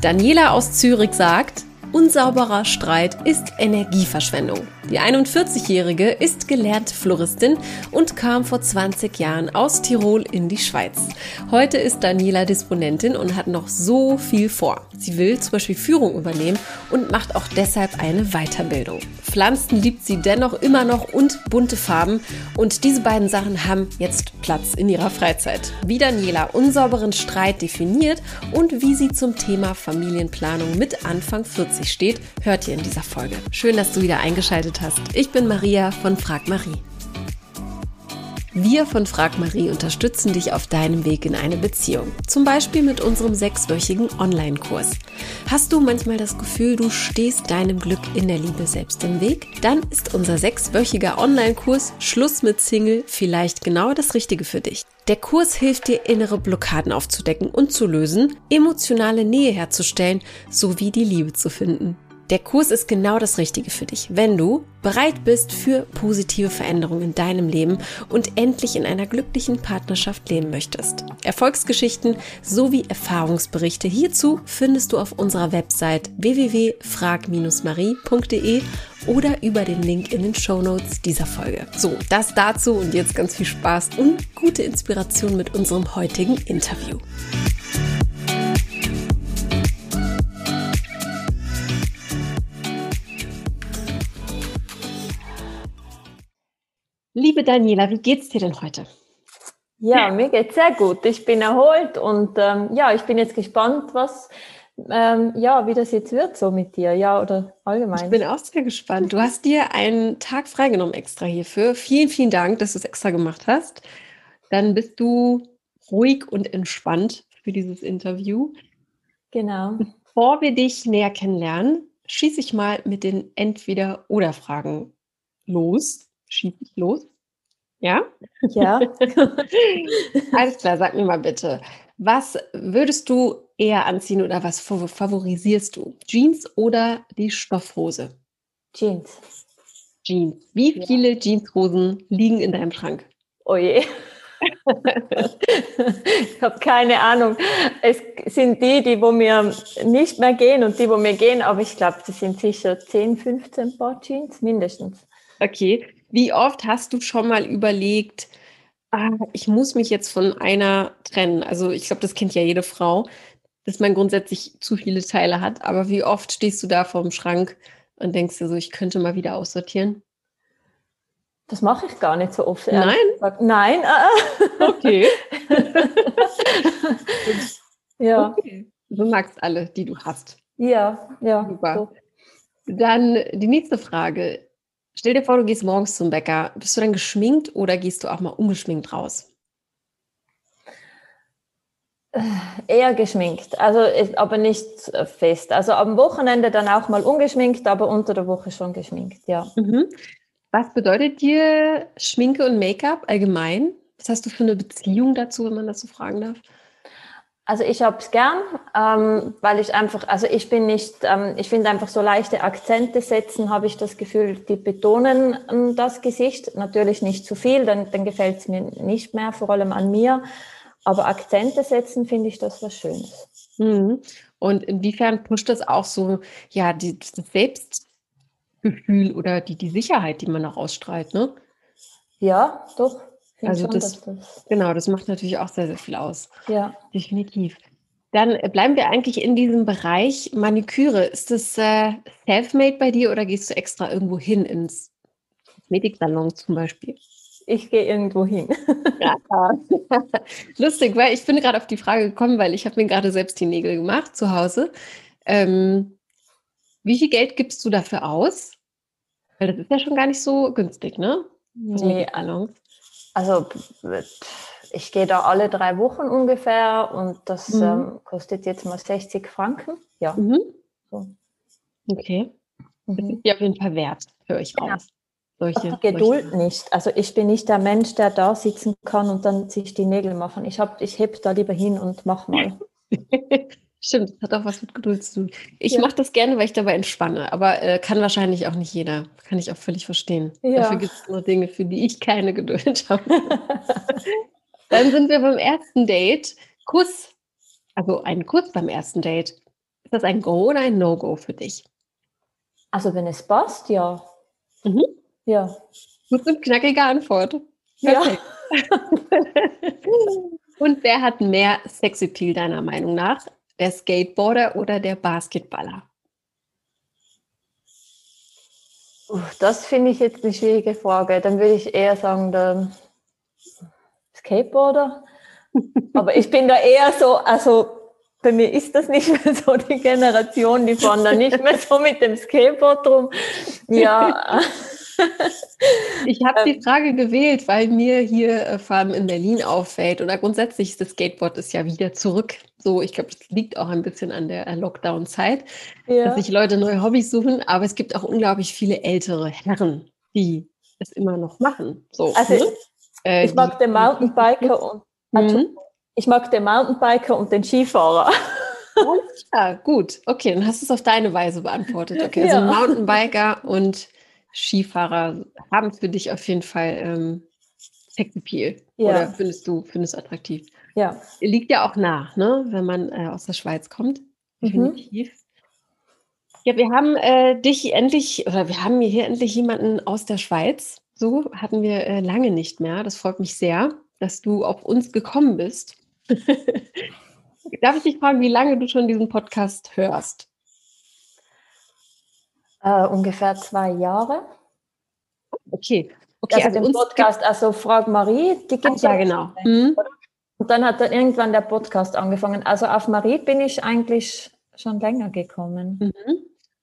Daniela aus Zürich sagt, unsauberer Streit ist Energieverschwendung. Die 41-Jährige ist gelernte Floristin und kam vor 20 Jahren aus Tirol in die Schweiz. Heute ist Daniela Disponentin und hat noch so viel vor. Sie will zum Beispiel Führung übernehmen und macht auch deshalb eine Weiterbildung. Pflanzen liebt sie dennoch immer noch und bunte Farben und diese beiden Sachen haben jetzt Platz in ihrer Freizeit. Wie Daniela unsauberen Streit definiert und wie sie zum Thema Familienplanung mit Anfang 40 steht, hört ihr in dieser Folge. Schön, dass du wieder eingeschaltet hast. Ich bin Maria von Frag Marie. Wir von Frag Marie unterstützen dich auf deinem Weg in eine Beziehung. Zum Beispiel mit unserem sechswöchigen Online-Kurs. Hast du manchmal das Gefühl, du stehst deinem Glück in der Liebe selbst im Weg? Dann ist unser sechswöchiger Online-Kurs Schluss mit Single vielleicht genau das Richtige für dich. Der Kurs hilft dir, innere Blockaden aufzudecken und zu lösen, emotionale Nähe herzustellen sowie die Liebe zu finden. Der Kurs ist genau das Richtige für dich, wenn du bereit bist für positive Veränderungen in deinem Leben und endlich in einer glücklichen Partnerschaft leben möchtest. Erfolgsgeschichten sowie Erfahrungsberichte hierzu findest du auf unserer Website www.frag-marie.de oder über den Link in den Show Notes dieser Folge. So, das dazu und jetzt ganz viel Spaß und gute Inspiration mit unserem heutigen Interview. Liebe Daniela, wie geht's dir denn heute? Ja, mir geht's sehr gut. Ich bin erholt und ähm, ja, ich bin jetzt gespannt, was ähm, ja, wie das jetzt wird so mit dir, ja, oder allgemein. Ich bin auch sehr gespannt. Du hast dir einen Tag freigenommen extra hierfür. Vielen, vielen Dank, dass du es extra gemacht hast. Dann bist du ruhig und entspannt für dieses Interview. Genau. Bevor wir dich näher kennenlernen, schieße ich mal mit den Entweder-Oder-Fragen los schieße ich los. Ja? Ja. Alles klar, sag mir mal bitte, was würdest du eher anziehen oder was favorisierst du? Jeans oder die Stoffhose? Jeans. Jeans. Wie viele ja. Jeanshosen liegen in deinem Schrank? Oh je. ich habe keine Ahnung. Es sind die, die wo mir nicht mehr gehen und die, wo mir gehen, aber ich glaube, das sind sicher 10, 15 Paar Jeans mindestens. Okay. Wie oft hast du schon mal überlegt, ah, ich muss mich jetzt von einer trennen? Also ich glaube, das kennt ja jede Frau, dass man grundsätzlich zu viele Teile hat. Aber wie oft stehst du da vor dem Schrank und denkst dir so, ich könnte mal wieder aussortieren? Das mache ich gar nicht so oft. Nein? Nein. Okay. ja. Okay. Du magst alle, die du hast. Ja, ja. Super. So. Dann die nächste Frage. Stell dir vor, du gehst morgens zum Bäcker. Bist du dann geschminkt oder gehst du auch mal ungeschminkt raus? Äh, eher geschminkt, also aber nicht fest. Also am Wochenende dann auch mal ungeschminkt, aber unter der Woche schon geschminkt, ja. Mhm. Was bedeutet dir Schminke und Make-up allgemein? Was hast du für eine Beziehung dazu, wenn man das so fragen darf? Also ich habe es gern, ähm, weil ich einfach, also ich bin nicht, ähm, ich finde einfach so leichte Akzente setzen, habe ich das Gefühl, die betonen ähm, das Gesicht. Natürlich nicht zu viel, dann, dann gefällt es mir nicht mehr, vor allem an mir. Aber Akzente setzen finde ich das was Schönes. Mhm. Und inwiefern pusht das auch so, ja, die, das Selbstgefühl oder die, die Sicherheit, die man auch ausstrahlt, ne? Ja, doch. Also schon, das, das, genau, das macht natürlich auch sehr, sehr viel aus. Ja. Definitiv. Dann äh, bleiben wir eigentlich in diesem Bereich Maniküre. Ist das äh, self-made bei dir oder gehst du extra irgendwo hin ins Kosmetiksalon zum Beispiel? Ich gehe irgendwo hin. ja. Lustig, weil ich bin gerade auf die Frage gekommen, weil ich habe mir gerade selbst die Nägel gemacht zu Hause. Ähm, wie viel Geld gibst du dafür aus? Weil das ist ja schon gar nicht so günstig, ne? Nee, also ich gehe da alle drei Wochen ungefähr und das mhm. ähm, kostet jetzt mal 60 Franken. Ja. Mhm. So. Okay. Das mhm. ist ja auf jeden Fall wert für euch genau. raus. Solche, die Geduld solche. nicht. Also ich bin nicht der Mensch, der da sitzen kann und dann sich die Nägel machen. Ich, hab, ich heb da lieber hin und mach mal. Stimmt, das hat auch was mit Geduld zu tun. Ich ja. mache das gerne, weil ich dabei entspanne, aber äh, kann wahrscheinlich auch nicht jeder. Kann ich auch völlig verstehen. Ja. Dafür gibt es nur Dinge, für die ich keine Geduld habe. Dann sind wir beim ersten Date. Kuss. Also ein Kuss beim ersten Date. Ist das ein Go oder ein No-Go für dich? Also wenn es passt, ja. Mhm. Ja. Gut und knackige Antwort. Ja. und wer hat mehr Sexappeal deiner Meinung nach? Der Skateboarder oder der Basketballer? Das finde ich jetzt eine schwierige Frage. Dann würde ich eher sagen, der Skateboarder. Aber ich bin da eher so, also bei mir ist das nicht mehr so die Generation, die fahren da nicht mehr so mit dem Skateboard rum. Ja. Ich habe die ähm. Frage gewählt, weil mir hier äh, vor allem in Berlin auffällt oder grundsätzlich das Skateboard ist ja wieder zurück. So, ich glaube, das liegt auch ein bisschen an der Lockdown-Zeit, ja. dass sich Leute neue Hobbys suchen, aber es gibt auch unglaublich viele ältere Herren, die es immer noch machen. So, also ne? äh, ich mag den Mountainbiker und also, mhm. ich mag den Mountainbiker und den Skifahrer. ja, gut. Okay, dann hast du es auf deine Weise beantwortet. Okay, also ja. Mountainbiker und Skifahrer haben für dich auf jeden Fall ähm, Sexappeal. Ja. Oder findest du, findest du attraktiv? Ja. Liegt ja auch nach, ne? wenn man äh, aus der Schweiz kommt. Definitiv. Mhm. Ja, wir haben äh, dich endlich, oder wir haben hier endlich jemanden aus der Schweiz. So hatten wir äh, lange nicht mehr. Das freut mich sehr, dass du auf uns gekommen bist. Darf ich dich fragen, wie lange du schon diesen Podcast hörst? Äh, ungefähr zwei Jahre. Okay. okay also, also den Podcast, also Frau Marie, die gibt es ja genau. Mhm. Und dann hat dann irgendwann der Podcast angefangen. Also auf Marie bin ich eigentlich schon länger gekommen. Mhm.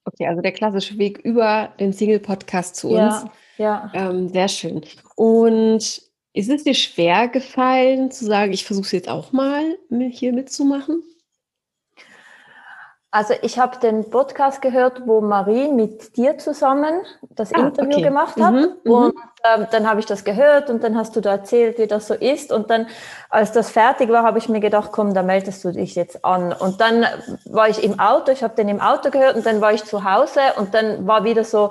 Okay, also der klassische Weg über den Single-Podcast zu uns. Ja, ja. Ähm, sehr schön. Und ist es dir schwer gefallen zu sagen, ich versuche es jetzt auch mal hier mitzumachen? Also ich habe den Podcast gehört, wo Marie mit dir zusammen das ah, Interview okay. gemacht hat. Mhm, mhm, und ähm, dann habe ich das gehört und dann hast du da erzählt, wie das so ist. Und dann, als das fertig war, habe ich mir gedacht, komm, da meldest du dich jetzt an. Und dann war ich im Auto, ich habe den im Auto gehört und dann war ich zu Hause und dann war wieder so,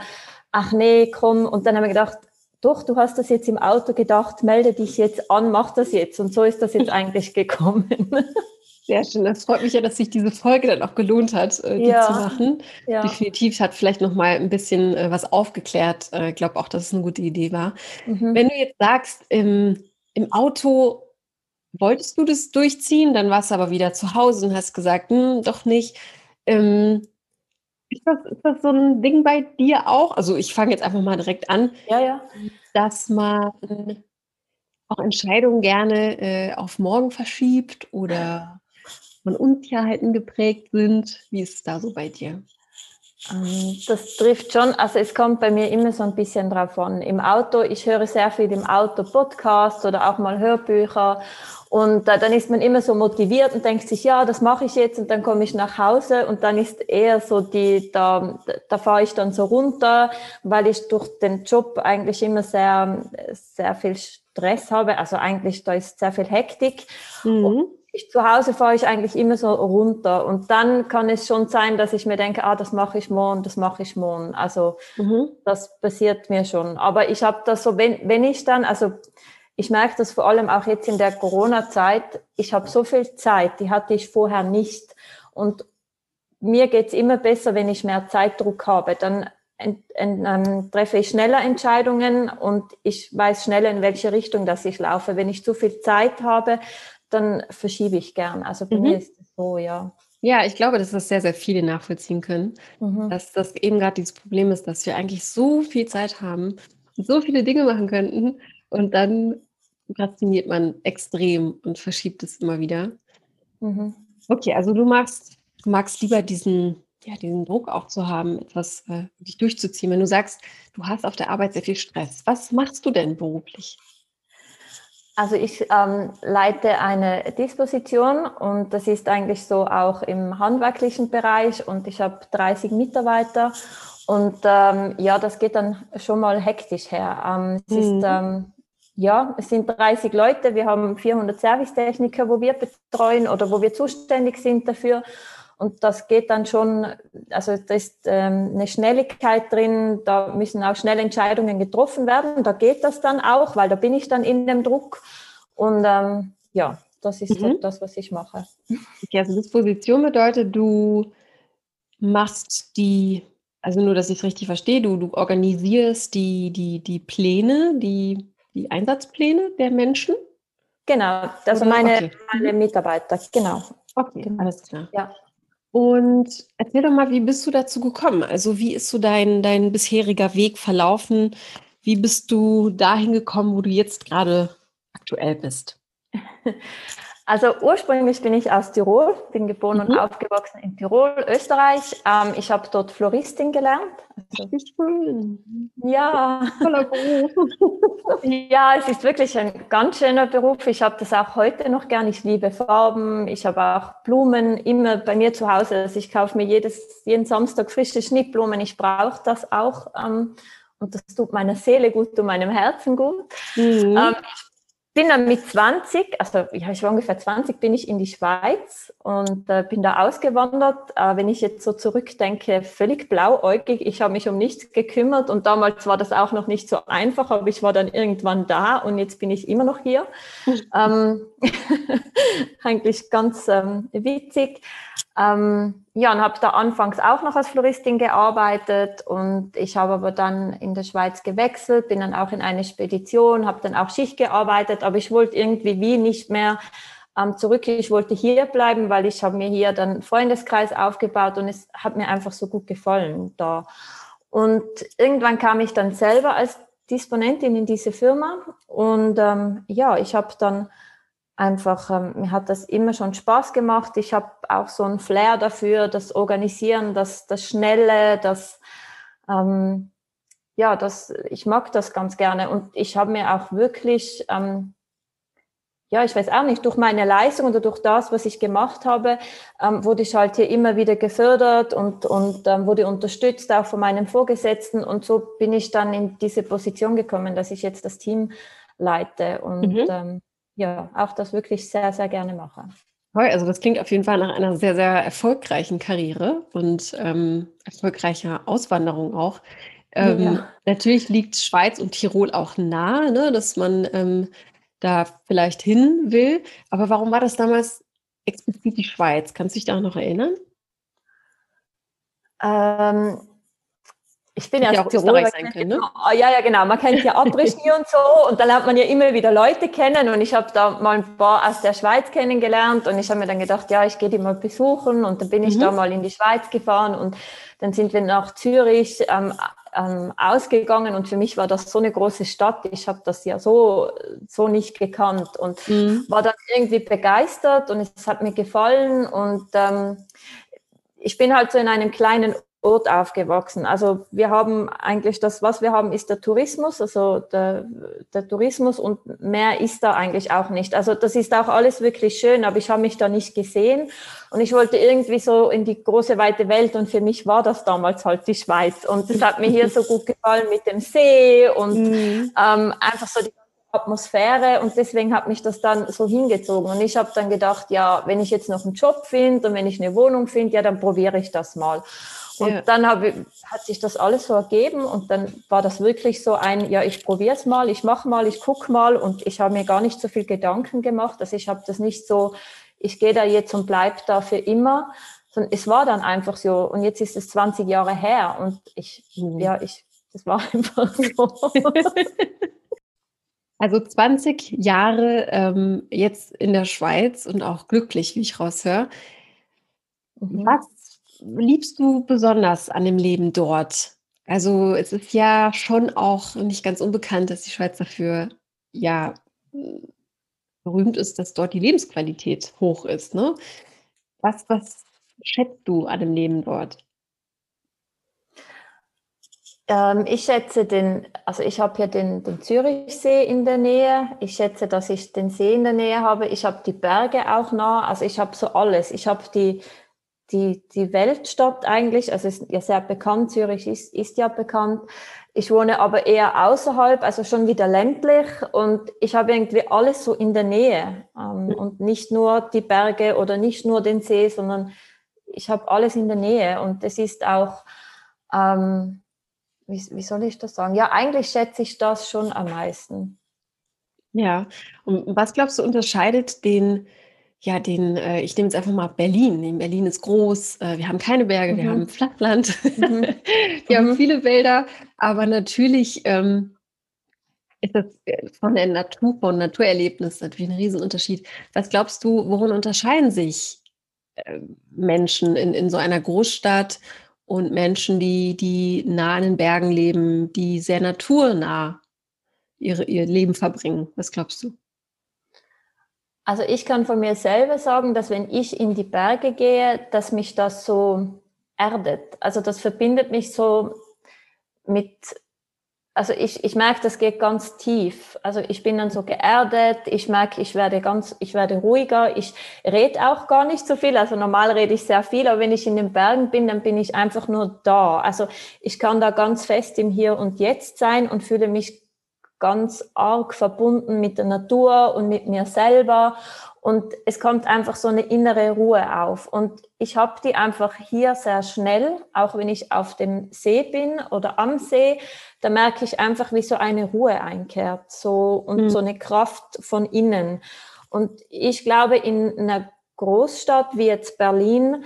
ach nee, komm. Und dann habe ich gedacht, doch, du hast das jetzt im Auto gedacht, melde dich jetzt an, mach das jetzt. Und so ist das jetzt eigentlich gekommen. Sehr schön. Das freut mich ja, dass sich diese Folge dann auch gelohnt hat, äh, die ja. zu machen. Ja. Definitiv hat vielleicht noch mal ein bisschen äh, was aufgeklärt. Ich äh, glaube auch, dass es eine gute Idee war. Mhm. Wenn du jetzt sagst, im, im Auto wolltest du das durchziehen, dann warst du aber wieder zu Hause und hast gesagt, hm, doch nicht. Ähm, ist, das, ist das so ein Ding bei dir auch? Also ich fange jetzt einfach mal direkt an. Ja, ja. Dass man auch Entscheidungen gerne äh, auf morgen verschiebt oder von Unklarheiten geprägt sind. Wie ist es da so bei dir? Ähm, das trifft schon, also es kommt bei mir immer so ein bisschen drauf an. Im Auto, ich höre sehr viel im Auto Podcasts oder auch mal Hörbücher und äh, dann ist man immer so motiviert und denkt sich, ja, das mache ich jetzt und dann komme ich nach Hause und dann ist eher so die, da, da fahre ich dann so runter, weil ich durch den Job eigentlich immer sehr, sehr viel Stress habe. Also eigentlich, da ist sehr viel Hektik. Mhm ich zu Hause fahre ich eigentlich immer so runter und dann kann es schon sein, dass ich mir denke, ah, das mache ich morgen, das mache ich morgen. Also mhm. das passiert mir schon. Aber ich habe das so, wenn, wenn ich dann, also ich merke das vor allem auch jetzt in der Corona-Zeit, ich habe so viel Zeit, die hatte ich vorher nicht. Und mir geht's immer besser, wenn ich mehr Zeitdruck habe. Dann ent, ent, ähm, treffe ich schneller Entscheidungen und ich weiß schneller, in welche Richtung dass ich laufe. Wenn ich zu viel Zeit habe, dann verschiebe ich gern. Also bei mhm. mir ist es so, ja. Ja, ich glaube, dass das sehr, sehr viele nachvollziehen können. Mhm. Dass das eben gerade dieses Problem ist, dass wir eigentlich so viel Zeit haben so viele Dinge machen könnten und dann prokrastiniert man extrem und verschiebt es immer wieder. Mhm. Okay, also du magst, du magst lieber diesen, ja, diesen Druck auch zu haben, etwas äh, dich durchzuziehen. Wenn du sagst, du hast auf der Arbeit sehr viel Stress, was machst du denn beruflich? Also ich ähm, leite eine Disposition und das ist eigentlich so auch im handwerklichen Bereich und ich habe 30 Mitarbeiter und ähm, ja, das geht dann schon mal hektisch her. Ähm, es mhm. ist, ähm, ja, es sind 30 Leute, wir haben 400 Servicetechniker, wo wir betreuen oder wo wir zuständig sind dafür und das geht dann schon, also da ist ähm, eine Schnelligkeit drin, da müssen auch schnelle Entscheidungen getroffen werden. Da geht das dann auch, weil da bin ich dann in dem Druck. Und ähm, ja, das ist mhm. das, was ich mache. Okay, also Disposition bedeutet, du machst die, also nur, dass ich es richtig verstehe, du, du organisierst die, die, die Pläne, die, die Einsatzpläne der Menschen? Genau, also meine, okay. meine Mitarbeiter, genau. Okay, genau. alles klar. Ja. Und erzähl doch mal, wie bist du dazu gekommen? Also wie ist so dein, dein bisheriger Weg verlaufen? Wie bist du dahin gekommen, wo du jetzt gerade aktuell bist? Also ursprünglich bin ich aus Tirol, bin geboren mhm. und aufgewachsen in Tirol, Österreich. Ähm, ich habe dort Floristin gelernt. Also, schön. Ja. Toller Beruf. ja, es ist wirklich ein ganz schöner Beruf. Ich habe das auch heute noch gern. Ich liebe Farben. Ich habe auch Blumen immer bei mir zu Hause. Also ich kaufe mir jedes, jeden Samstag frische Schnittblumen. Ich brauche das auch. Ähm, und das tut meiner Seele gut und meinem Herzen gut. Mhm. Ähm, ich bin dann mit 20, also ja, ich war ungefähr 20, bin ich in die Schweiz und äh, bin da ausgewandert. Äh, wenn ich jetzt so zurückdenke, völlig blauäugig. Ich habe mich um nichts gekümmert und damals war das auch noch nicht so einfach, aber ich war dann irgendwann da und jetzt bin ich immer noch hier. ähm, eigentlich ganz ähm, witzig. Ähm, ja, und habe da anfangs auch noch als Floristin gearbeitet und ich habe aber dann in der Schweiz gewechselt, bin dann auch in eine Spedition, habe dann auch Schicht gearbeitet, aber ich wollte irgendwie wie nicht mehr ähm, zurück. Ich wollte hier bleiben, weil ich habe mir hier dann Freundeskreis aufgebaut und es hat mir einfach so gut gefallen da. Und irgendwann kam ich dann selber als Disponentin in diese Firma und ähm, ja, ich habe dann einfach, ähm, mir hat das immer schon Spaß gemacht. Ich habe auch so ein Flair dafür, das Organisieren, das, das Schnelle, das, ähm, ja, das, ich mag das ganz gerne. Und ich habe mir auch wirklich, ähm, ja, ich weiß auch nicht, durch meine Leistung oder durch das, was ich gemacht habe, ähm, wurde ich halt hier immer wieder gefördert und, und ähm, wurde unterstützt, auch von meinem Vorgesetzten. Und so bin ich dann in diese Position gekommen, dass ich jetzt das Team leite. Und mhm. Ja, auch das wirklich sehr, sehr gerne mache. Also das klingt auf jeden Fall nach einer sehr, sehr erfolgreichen Karriere und ähm, erfolgreicher Auswanderung auch. Ähm, ja. Natürlich liegt Schweiz und Tirol auch nahe, ne, dass man ähm, da vielleicht hin will. Aber warum war das damals explizit die Schweiz? Kannst du dich da noch erinnern? Ähm, ich bin ja, auch Österreich sein können, ne? Ja, ja, genau. Man kennt ja Abregie und so und da lernt man ja immer wieder Leute kennen und ich habe da mal ein paar aus der Schweiz kennengelernt und ich habe mir dann gedacht, ja, ich gehe die mal besuchen und dann bin ich mhm. da mal in die Schweiz gefahren und dann sind wir nach Zürich ähm, ähm, ausgegangen und für mich war das so eine große Stadt. Ich habe das ja so, so nicht gekannt und mhm. war dann irgendwie begeistert und es hat mir gefallen und ähm, ich bin halt so in einem kleinen Ort aufgewachsen. Also wir haben eigentlich das, was wir haben, ist der Tourismus, also der, der, Tourismus und mehr ist da eigentlich auch nicht. Also das ist auch alles wirklich schön, aber ich habe mich da nicht gesehen und ich wollte irgendwie so in die große weite Welt und für mich war das damals halt die Schweiz und das hat mir hier so gut gefallen mit dem See und mhm. ähm, einfach so die Atmosphäre und deswegen hat mich das dann so hingezogen und ich habe dann gedacht, ja, wenn ich jetzt noch einen Job finde und wenn ich eine Wohnung finde, ja, dann probiere ich das mal. Und ja. dann hab, hat sich das alles so ergeben und dann war das wirklich so ein, ja, ich probiere es mal, ich mache mal, ich gucke mal und ich habe mir gar nicht so viel Gedanken gemacht. Also ich habe das nicht so, ich gehe da jetzt und bleib da für immer, sondern es war dann einfach so und jetzt ist es 20 Jahre her und ich, mhm. ja, ich, das war einfach so. Also 20 Jahre ähm, jetzt in der Schweiz und auch glücklich, wie ich raushöre. Mhm. Was liebst du besonders an dem Leben dort? Also es ist ja schon auch nicht ganz unbekannt, dass die Schweiz dafür ja berühmt ist, dass dort die Lebensqualität hoch ist. Ne? Was, was schätzt du an dem Leben dort? Ähm, ich schätze den, also ich habe hier den, den Zürichsee in der Nähe. Ich schätze, dass ich den See in der Nähe habe. Ich habe die Berge auch nah. Also ich habe so alles. Ich habe die die, die Weltstadt eigentlich, also ist ja sehr bekannt, Zürich ist, ist ja bekannt. Ich wohne aber eher außerhalb, also schon wieder ländlich und ich habe irgendwie alles so in der Nähe ähm, und nicht nur die Berge oder nicht nur den See, sondern ich habe alles in der Nähe und es ist auch, ähm, wie, wie soll ich das sagen? Ja, eigentlich schätze ich das schon am meisten. Ja, und was glaubst du unterscheidet den ja, den, äh, ich nehme jetzt einfach mal Berlin. Berlin ist groß, äh, wir haben keine Berge, mhm. wir haben Flachland, mhm. wir mhm. haben viele Wälder, aber natürlich ähm, ist das äh, von der Natur, von Naturerlebnis natürlich ein Riesenunterschied. Was glaubst du, worin unterscheiden sich äh, Menschen in, in so einer Großstadt und Menschen, die, die nah an den Bergen leben, die sehr naturnah ihre, ihr Leben verbringen? Was glaubst du? Also ich kann von mir selber sagen, dass wenn ich in die Berge gehe, dass mich das so erdet. Also das verbindet mich so mit, also ich, ich merke, das geht ganz tief. Also ich bin dann so geerdet, ich merke, ich werde ganz, ich werde ruhiger, ich rede auch gar nicht so viel. Also normal rede ich sehr viel, aber wenn ich in den Bergen bin, dann bin ich einfach nur da. Also ich kann da ganz fest im Hier und Jetzt sein und fühle mich ganz arg verbunden mit der Natur und mit mir selber. Und es kommt einfach so eine innere Ruhe auf. Und ich habe die einfach hier sehr schnell, auch wenn ich auf dem See bin oder am See, da merke ich einfach, wie so eine Ruhe einkehrt so, und mhm. so eine Kraft von innen. Und ich glaube, in einer Großstadt wie jetzt Berlin,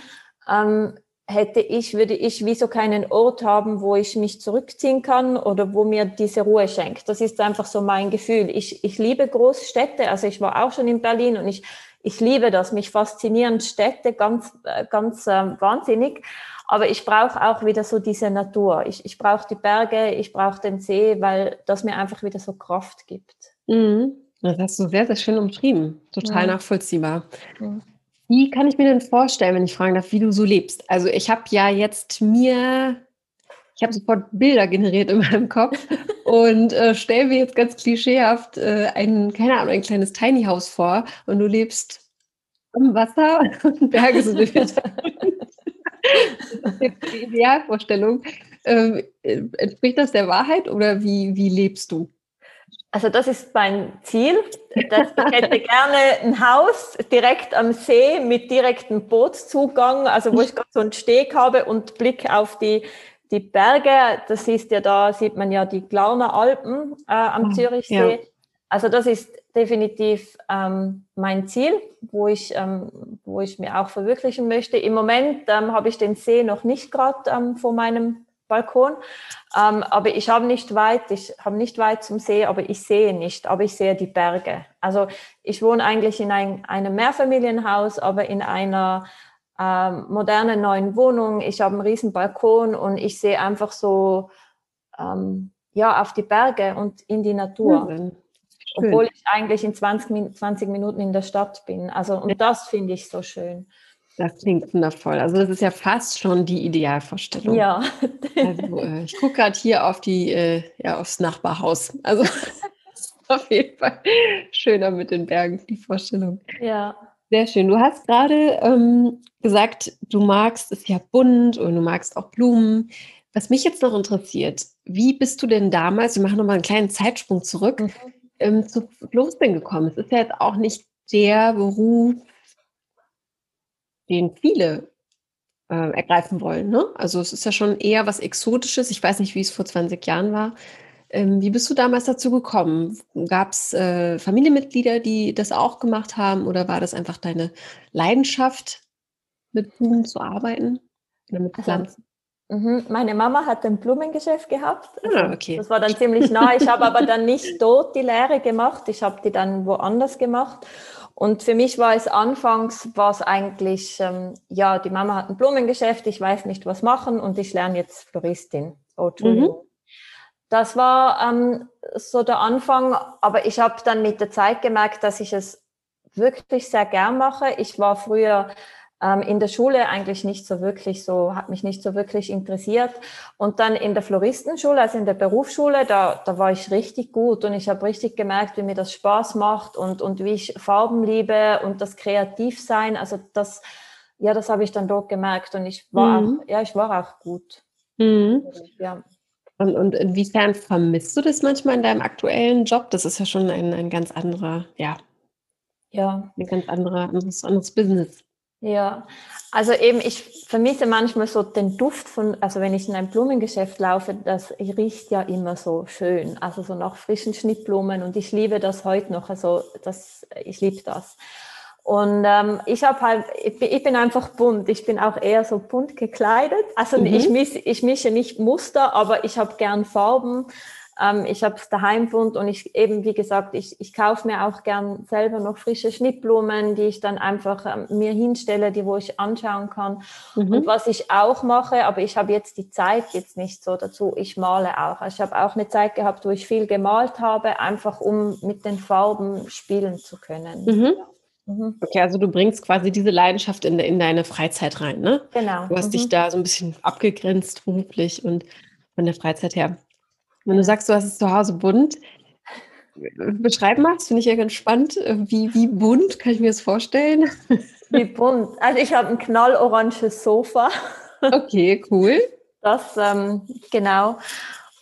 ähm, hätte ich, würde ich wieso keinen Ort haben, wo ich mich zurückziehen kann oder wo mir diese Ruhe schenkt. Das ist einfach so mein Gefühl. Ich, ich liebe Großstädte, also ich war auch schon in Berlin und ich, ich liebe das. Mich faszinieren Städte ganz, äh, ganz äh, wahnsinnig. Aber ich brauche auch wieder so diese Natur. Ich, ich brauche die Berge, ich brauche den See, weil das mir einfach wieder so Kraft gibt. Mhm. Das hast du sehr, sehr schön umschrieben. Total ja. nachvollziehbar. Mhm. Wie kann ich mir denn vorstellen, wenn ich fragen darf, wie du so lebst? Also ich habe ja jetzt mir, ich habe sofort Bilder generiert in meinem Kopf und äh, stelle mir jetzt ganz klischeehaft äh, ein, keine Ahnung, ein kleines Tiny House vor und du lebst am Wasser und Berge sind die Idealvorstellung. Ähm, äh, entspricht das der Wahrheit oder wie, wie lebst du? Also das ist mein Ziel. Das, ich hätte gerne ein Haus direkt am See mit direktem Bootszugang, also wo ich gerade so einen Steg habe und Blick auf die, die Berge. Das siehst ja da, sieht man ja die Glauner Alpen äh, am ah, Zürichsee. Ja. Also das ist definitiv ähm, mein Ziel, wo ich, ähm, wo ich mir auch verwirklichen möchte. Im Moment ähm, habe ich den See noch nicht gerade ähm, vor meinem Balkon. Ähm, aber ich habe nicht weit, ich habe nicht weit zum See, aber ich sehe nicht, aber ich sehe die Berge. Also ich wohne eigentlich in ein, einem Mehrfamilienhaus, aber in einer ähm, modernen neuen Wohnung. Ich habe einen riesen Balkon und ich sehe einfach so ähm, ja auf die Berge und in die Natur. Mhm. Obwohl ich eigentlich in 20, 20 Minuten in der Stadt bin. Also und das finde ich so schön. Das klingt wundervoll. Also das ist ja fast schon die Idealvorstellung. Ja. Also, äh, ich gucke gerade hier auf die, äh, ja, aufs Nachbarhaus. Also auf jeden Fall schöner mit den Bergen, die Vorstellung. Ja. Sehr schön. Du hast gerade ähm, gesagt, du magst es ja bunt und du magst auch Blumen. Was mich jetzt noch interessiert, wie bist du denn damals, wir machen nochmal einen kleinen Zeitsprung zurück, mhm. ähm, zu Floßbing gekommen? Es ist ja jetzt auch nicht der Beruf, den viele äh, ergreifen wollen. Ne? Also es ist ja schon eher was Exotisches. Ich weiß nicht, wie es vor 20 Jahren war. Ähm, wie bist du damals dazu gekommen? Gab es äh, Familienmitglieder, die das auch gemacht haben oder war das einfach deine Leidenschaft, mit Blumen zu arbeiten oder mit also, Pflanzen? Also, meine Mama hat ein Blumengeschäft gehabt. Ah, also, ah, okay. Das war dann ziemlich nah. Ich habe aber dann nicht dort die Lehre gemacht. Ich habe die dann woanders gemacht. Und für mich war es anfangs, war es eigentlich, ähm, ja, die Mama hat ein Blumengeschäft, ich weiß nicht, was machen und ich lerne jetzt Floristin. Oh. Mhm. Das war ähm, so der Anfang, aber ich habe dann mit der Zeit gemerkt, dass ich es wirklich sehr gern mache. Ich war früher in der Schule eigentlich nicht so wirklich so, hat mich nicht so wirklich interessiert. Und dann in der Floristenschule, also in der Berufsschule, da, da war ich richtig gut und ich habe richtig gemerkt, wie mir das Spaß macht und, und wie ich Farben liebe und das Kreativsein. Also das, ja, das habe ich dann dort gemerkt und ich war mhm. auch, ja, ich war auch gut. Mhm. Ja. Und, und inwiefern vermisst du das manchmal in deinem aktuellen Job? Das ist ja schon ein, ein ganz anderer, ja, ja. ein ganz anderer, anderes, anderes Business. Ja, also eben, ich vermisse manchmal so den Duft von, also wenn ich in ein Blumengeschäft laufe, das riecht ja immer so schön, also so nach frischen Schnittblumen und ich liebe das heute noch, also das, ich liebe das. Und ähm, ich habe halt, ich bin einfach bunt. Ich bin auch eher so bunt gekleidet. Also mhm. ich, misch, ich mische nicht Muster, aber ich habe gern Farben. Ähm, ich habe es daheim bunt und ich eben, wie gesagt, ich, ich kaufe mir auch gern selber noch frische Schnittblumen, die ich dann einfach ähm, mir hinstelle, die wo ich anschauen kann. Mhm. Und was ich auch mache, aber ich habe jetzt die Zeit jetzt nicht so dazu, ich male auch. Also ich habe auch eine Zeit gehabt, wo ich viel gemalt habe, einfach um mit den Farben spielen zu können. Mhm. Mhm. Okay, also du bringst quasi diese Leidenschaft in, in deine Freizeit rein, ne? Genau. Du hast mhm. dich da so ein bisschen abgegrenzt beruflich und von der Freizeit her. Wenn du sagst, du hast es zu Hause bunt, beschreib mal, das finde ich ja ganz spannend. Wie, wie bunt kann ich mir das vorstellen? Wie bunt? Also ich habe ein knalloranges Sofa. Okay, cool. Das, ähm, genau.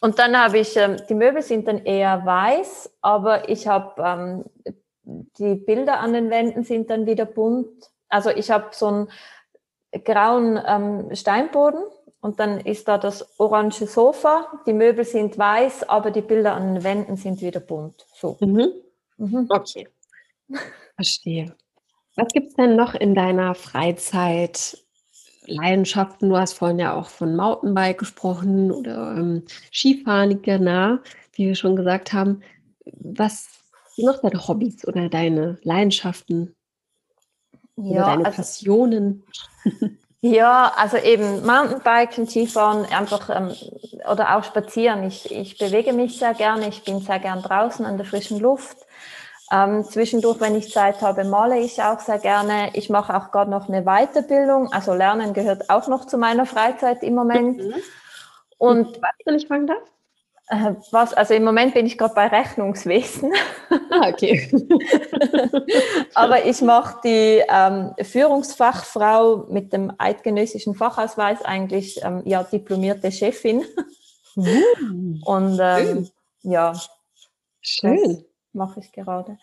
Und dann habe ich, ähm, die Möbel sind dann eher weiß, aber ich habe ähm, die Bilder an den Wänden sind dann wieder bunt. Also ich habe so einen grauen ähm, Steinboden und dann ist da das orange Sofa. Die Möbel sind weiß, aber die Bilder an den Wänden sind wieder bunt. So. Mhm. Mhm. Okay. Verstehe. Was gibt es denn noch in deiner Freizeit? Leidenschaften, du hast vorhin ja auch von Mountainbike gesprochen oder ähm, Skifahren genau, wie wir schon gesagt haben. Was sind noch deine Hobbys oder deine Leidenschaften? Ja, oder deine also, Passionen? Ja, also eben Mountainbiken, Skifahren, einfach ähm, oder auch spazieren. Ich, ich bewege mich sehr gerne, ich bin sehr gern draußen an der frischen Luft. Ähm, zwischendurch, wenn ich Zeit habe, male ich auch sehr gerne. Ich mache auch gerade noch eine Weiterbildung. Also Lernen gehört auch noch zu meiner Freizeit im Moment. Mhm. Und was, wenn ich fragen darf? Äh, was, also im Moment bin ich gerade bei Rechnungswesen. Ah, okay. Aber ich mache die ähm, Führungsfachfrau mit dem eidgenössischen Fachausweis eigentlich ähm, ja diplomierte Chefin. Uh, Und ähm, ja, schön mache ich gerade.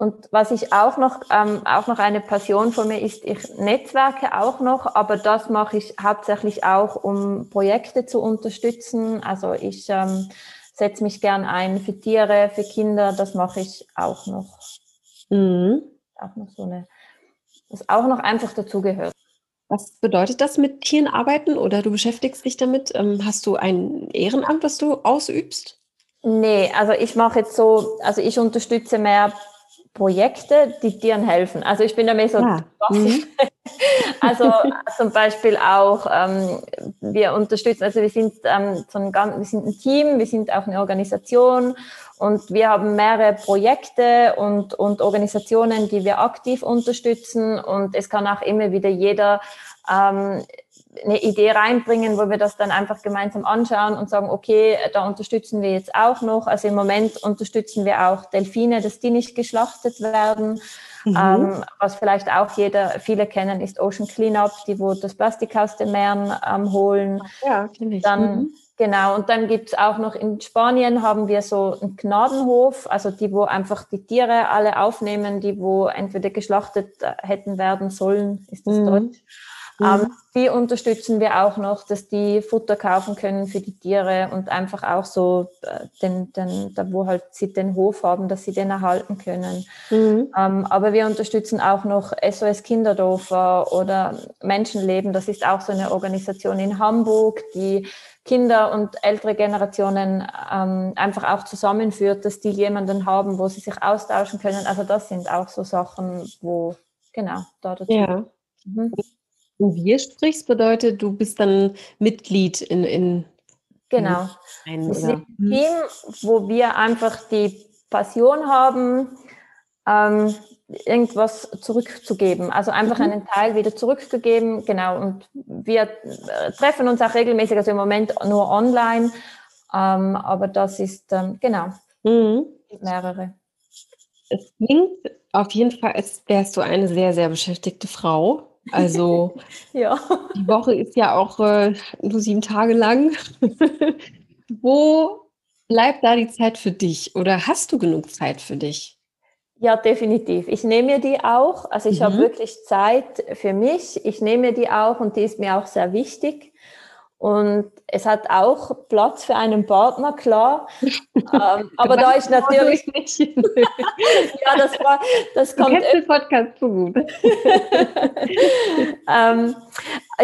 Und was ich auch noch, ähm, auch noch eine Passion von mir ist, ich netzwerke auch noch, aber das mache ich hauptsächlich auch, um Projekte zu unterstützen. Also ich ähm, setze mich gern ein für Tiere, für Kinder, das mache ich auch noch. Mhm. Auch noch so eine, was auch noch einfach dazugehört. Was bedeutet das mit Tieren arbeiten oder du beschäftigst dich damit? Ähm, hast du ein Ehrenamt, das du ausübst? Nee, also ich mache jetzt so, also ich unterstütze mehr Projekte, die Tieren helfen. Also ich bin da mehr so, ja. mhm. also zum Beispiel auch, ähm, wir unterstützen, also wir sind, ähm, so ein, wir sind ein Team, wir sind auch eine Organisation und wir haben mehrere Projekte und, und Organisationen, die wir aktiv unterstützen und es kann auch immer wieder jeder ähm, eine Idee reinbringen, wo wir das dann einfach gemeinsam anschauen und sagen, okay, da unterstützen wir jetzt auch noch. Also im Moment unterstützen wir auch Delfine, dass die nicht geschlachtet werden. Mhm. Ähm, was vielleicht auch jeder, viele kennen, ist Ocean Cleanup, die wo das Plastik aus den Meeren ähm, holen. Ja, ich. Dann, mhm. Genau, und dann gibt's auch noch in Spanien haben wir so einen Gnadenhof, also die, wo einfach die Tiere alle aufnehmen, die wo entweder geschlachtet äh, hätten werden sollen, ist das mhm. Deutsch. Mhm. Ähm, die unterstützen wir auch noch, dass die Futter kaufen können für die Tiere und einfach auch so äh, den, den, da wo halt sie den Hof haben, dass sie den erhalten können. Mhm. Ähm, aber wir unterstützen auch noch SOS Kinderdorfer oder Menschenleben. Das ist auch so eine Organisation in Hamburg, die Kinder und ältere Generationen ähm, einfach auch zusammenführt, dass die jemanden haben, wo sie sich austauschen können. Also das sind auch so Sachen, wo genau da dazu. Ja. Mhm du wir sprichst, bedeutet, du bist dann Mitglied in. in genau. Ein, ein mhm. Team, wo wir einfach die Passion haben, ähm, irgendwas zurückzugeben. Also einfach mhm. einen Teil wieder zurückzugeben. Genau. Und wir äh, treffen uns auch regelmäßig, also im Moment nur online. Ähm, aber das ist, ähm, genau, mhm. mehrere. Es klingt auf jeden Fall, als wärst du eine sehr, sehr beschäftigte Frau. Also ja. die Woche ist ja auch äh, nur sieben Tage lang. Wo bleibt da die Zeit für dich oder hast du genug Zeit für dich? Ja, definitiv. Ich nehme mir die auch. Also ich mhm. habe wirklich Zeit für mich. Ich nehme mir die auch und die ist mir auch sehr wichtig. Und es hat auch Platz für einen Partner, klar. ähm, aber da ist natürlich nicht. ja, das war, das kommt. Du den Podcast so gut. ähm,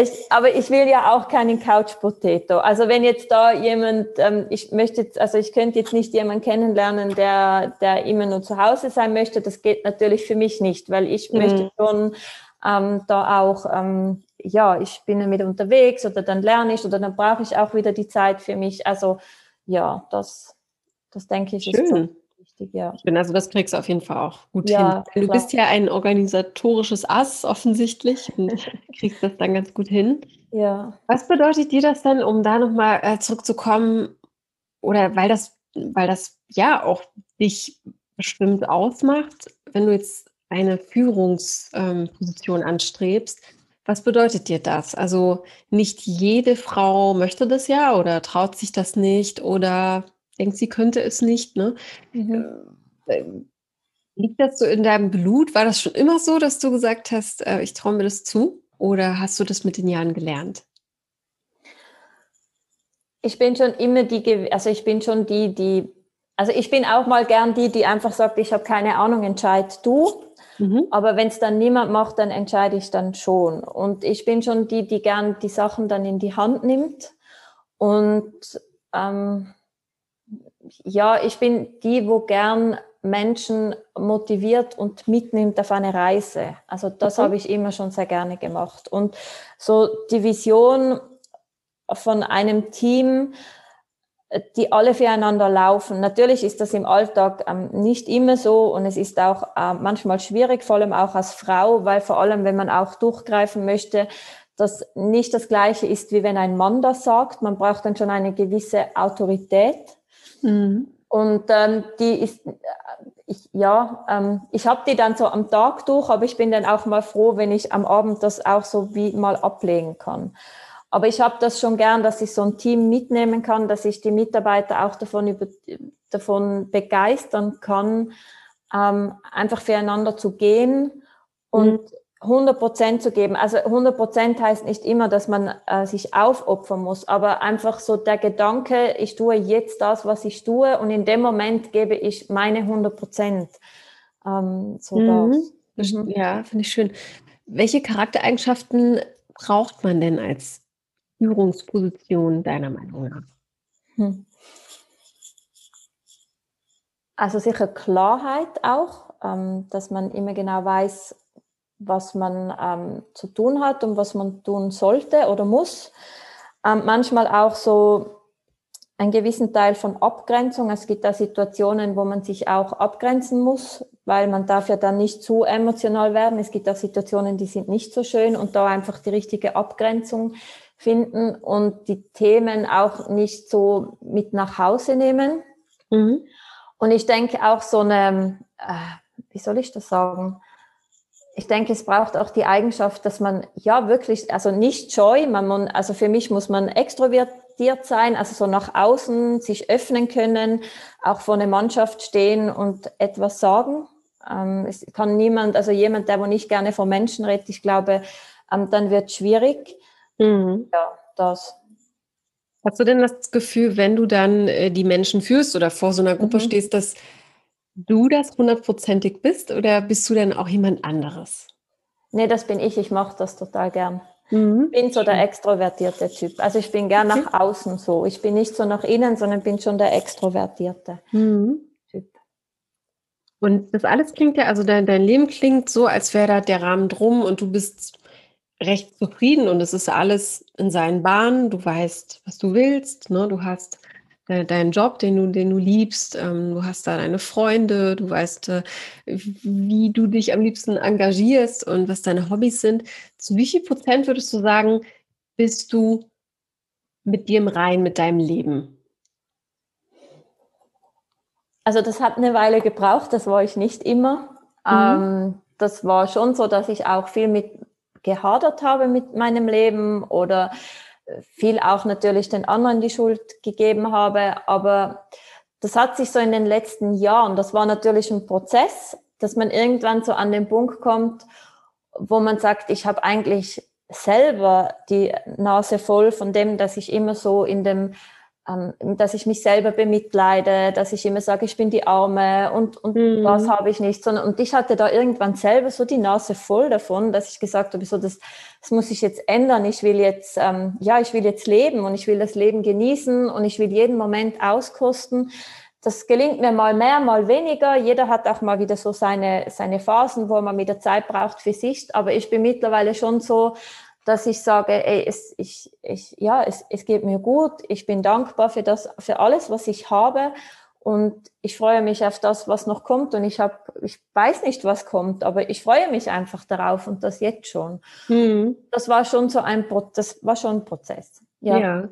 ich, aber ich will ja auch keinen Couch Potato. Also wenn jetzt da jemand, ähm, ich möchte, jetzt, also ich könnte jetzt nicht jemanden kennenlernen, der, der immer nur zu Hause sein möchte. Das geht natürlich für mich nicht, weil ich mhm. möchte schon ähm, da auch ähm, ja, ich bin damit unterwegs oder dann lerne ich oder dann brauche ich auch wieder die Zeit für mich. Also ja, das, das denke ich Schön. ist so wichtig, ja. Schön, also das kriegst du auf jeden Fall auch gut ja, hin. Du klar. bist ja ein organisatorisches Ass offensichtlich und kriegst das dann ganz gut hin. Ja. Was bedeutet dir das denn, um da nochmal äh, zurückzukommen, oder weil das, weil das ja auch dich bestimmt ausmacht, wenn du jetzt eine Führungsposition ähm, anstrebst, was bedeutet dir das? Also nicht jede Frau möchte das ja oder traut sich das nicht oder denkt, sie könnte es nicht. Ne? Mhm. Äh, liegt das so in deinem Blut? War das schon immer so, dass du gesagt hast, äh, ich traue mir das zu? Oder hast du das mit den Jahren gelernt? Ich bin schon immer die, also ich bin schon die, die, also ich bin auch mal gern die, die einfach sagt, ich habe keine Ahnung, entscheid du. Mhm. Aber wenn es dann niemand macht, dann entscheide ich dann schon. Und ich bin schon die, die gern die Sachen dann in die Hand nimmt. Und ähm, ja, ich bin die, wo gern Menschen motiviert und mitnimmt auf eine Reise. Also das mhm. habe ich immer schon sehr gerne gemacht. Und so die Vision von einem Team, die alle füreinander laufen. Natürlich ist das im Alltag ähm, nicht immer so und es ist auch äh, manchmal schwierig, vor allem auch als Frau, weil vor allem, wenn man auch durchgreifen möchte, das nicht das Gleiche ist, wie wenn ein Mann das sagt. Man braucht dann schon eine gewisse Autorität. Mhm. Und ähm, die ist, äh, ich, ja, ähm, ich habe die dann so am Tag durch, aber ich bin dann auch mal froh, wenn ich am Abend das auch so wie mal ablegen kann. Aber ich habe das schon gern, dass ich so ein Team mitnehmen kann, dass ich die Mitarbeiter auch davon, über, davon begeistern kann, ähm, einfach füreinander zu gehen und mhm. 100 Prozent zu geben. Also 100 Prozent heißt nicht immer, dass man äh, sich aufopfern muss, aber einfach so der Gedanke, ich tue jetzt das, was ich tue und in dem Moment gebe ich meine 100 Prozent. Ähm, so mhm. Mhm. Ja, finde ich schön. Welche Charaktereigenschaften braucht man denn als Führungsposition deiner Meinung nach? Hm. Also sicher Klarheit auch, ähm, dass man immer genau weiß, was man ähm, zu tun hat und was man tun sollte oder muss. Ähm, manchmal auch so einen gewissen Teil von Abgrenzung. Es gibt da Situationen, wo man sich auch abgrenzen muss, weil man darf ja dann nicht zu emotional werden. Es gibt auch Situationen, die sind nicht so schön und da einfach die richtige Abgrenzung finden und die Themen auch nicht so mit nach Hause nehmen. Mhm. Und ich denke auch so eine, äh, wie soll ich das sagen? Ich denke, es braucht auch die Eigenschaft, dass man ja wirklich, also nicht scheu, man, also für mich muss man extrovertiert sein, also so nach außen sich öffnen können, auch vor einer Mannschaft stehen und etwas sagen. Ähm, es kann niemand, also jemand, der wo nicht gerne vor Menschen redet, ich glaube, ähm, dann wird schwierig. Mhm. Ja, das. Hast du denn das Gefühl, wenn du dann äh, die Menschen führst oder vor so einer Gruppe mhm. stehst, dass du das hundertprozentig bist oder bist du denn auch jemand anderes? Nee, das bin ich. Ich mache das total gern. Mhm. Ich bin so der extrovertierte Typ. Also ich bin gern okay. nach außen so. Ich bin nicht so nach innen, sondern bin schon der extrovertierte mhm. Typ. Und das alles klingt ja, also dein, dein Leben klingt so, als wäre da der Rahmen drum und du bist recht zufrieden und es ist alles in seinen Bahnen. Du weißt, was du willst. Ne? Du hast äh, deinen Job, den du, den du liebst. Ähm, du hast da deine Freunde. Du weißt, äh, wie du dich am liebsten engagierst und was deine Hobbys sind. Zu wie viel Prozent würdest du sagen, bist du mit dir im Rein mit deinem Leben? Also das hat eine Weile gebraucht. Das war ich nicht immer. Mhm. Ähm, das war schon so, dass ich auch viel mit gehadert habe mit meinem Leben oder äh, viel auch natürlich den anderen die Schuld gegeben habe. Aber das hat sich so in den letzten Jahren, das war natürlich ein Prozess, dass man irgendwann so an den Punkt kommt, wo man sagt, ich habe eigentlich selber die Nase voll von dem, dass ich immer so in dem dass ich mich selber bemitleide, dass ich immer sage, ich bin die Arme und, und mhm. was habe ich nicht, sondern und ich hatte da irgendwann selber so die Nase voll davon, dass ich gesagt habe, so das, das muss ich jetzt ändern. Ich will jetzt, ähm, ja, ich will jetzt leben und ich will das Leben genießen und ich will jeden Moment auskosten. Das gelingt mir mal mehr, mal weniger. Jeder hat auch mal wieder so seine, seine Phasen, wo man wieder Zeit braucht für sich. Aber ich bin mittlerweile schon so, dass ich sage, ey, es, ich, ich, ja, es, es geht mir gut, ich bin dankbar für das, für alles, was ich habe und ich freue mich auf das, was noch kommt und ich habe, ich weiß nicht, was kommt, aber ich freue mich einfach darauf und das jetzt schon. Mhm. Das war schon so ein, das war schon ein Prozess. Ja. ja.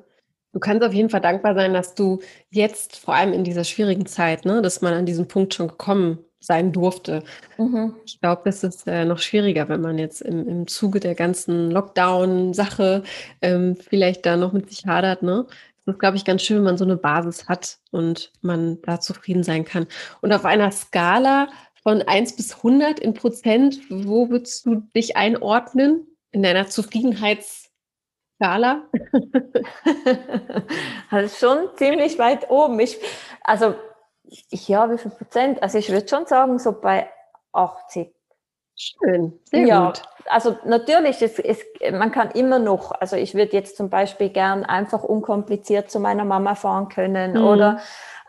Du kannst auf jeden Fall dankbar sein, dass du jetzt, vor allem in dieser schwierigen Zeit, ne, dass man an diesen Punkt schon gekommen sein durfte. Mhm. Ich glaube, das ist äh, noch schwieriger, wenn man jetzt im, im Zuge der ganzen Lockdown-Sache ähm, vielleicht da noch mit sich hadert. Ne? Das ist, glaube ich, ganz schön, wenn man so eine Basis hat und man da zufrieden sein kann. Und auf einer Skala von 1 bis 100 in Prozent, wo würdest du dich einordnen in deiner Zufriedenheitsskala? also schon ziemlich weit oben. Ich, also ja, wie viel Prozent? Also ich würde schon sagen, so bei 80. Schön, sehr ja, gut. Also natürlich, es, es, man kann immer noch, also ich würde jetzt zum Beispiel gern einfach unkompliziert zu meiner Mama fahren können mhm. oder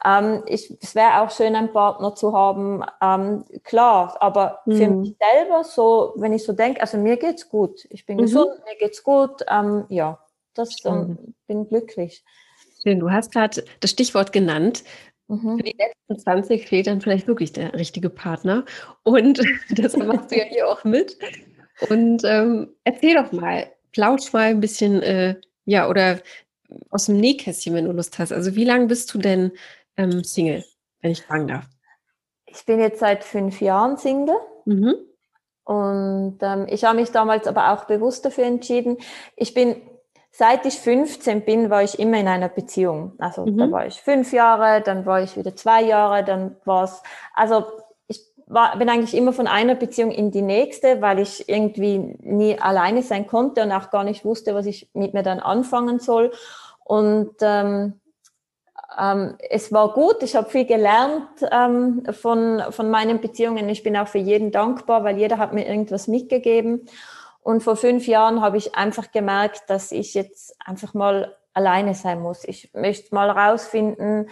ähm, ich, es wäre auch schön, einen Partner zu haben, ähm, klar, aber mhm. für mich selber so, wenn ich so denke, also mir geht's gut, ich bin mhm. gesund, mir geht's gut, ähm, ja, das ähm, bin glücklich. Schön, du hast gerade das Stichwort genannt, Mhm. Für die letzten 20 fehlt dann vielleicht wirklich der richtige Partner. Und das machst du ja hier auch mit. Und ähm, erzähl doch mal, plausch mal ein bisschen, äh, ja, oder aus dem Nähkästchen, wenn du Lust hast. Also wie lange bist du denn ähm, Single, wenn ich fragen darf? Ich bin jetzt seit fünf Jahren Single. Mhm. Und ähm, ich habe mich damals aber auch bewusst dafür entschieden. Ich bin seit ich 15 bin, war ich immer in einer Beziehung. Also mhm. da war ich fünf Jahre, dann war ich wieder zwei Jahre, dann war es, also ich war, bin eigentlich immer von einer Beziehung in die nächste, weil ich irgendwie nie alleine sein konnte und auch gar nicht wusste, was ich mit mir dann anfangen soll. Und ähm, ähm, es war gut, ich habe viel gelernt ähm, von, von meinen Beziehungen. Ich bin auch für jeden dankbar, weil jeder hat mir irgendwas mitgegeben. Und vor fünf Jahren habe ich einfach gemerkt, dass ich jetzt einfach mal alleine sein muss. Ich möchte mal rausfinden,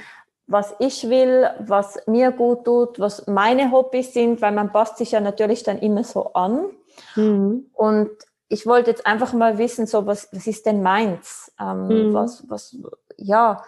was ich will, was mir gut tut, was meine Hobbys sind, weil man passt sich ja natürlich dann immer so an. Mhm. Und ich wollte jetzt einfach mal wissen, so was, was ist denn meins? Ähm, mhm. Was, was, ja.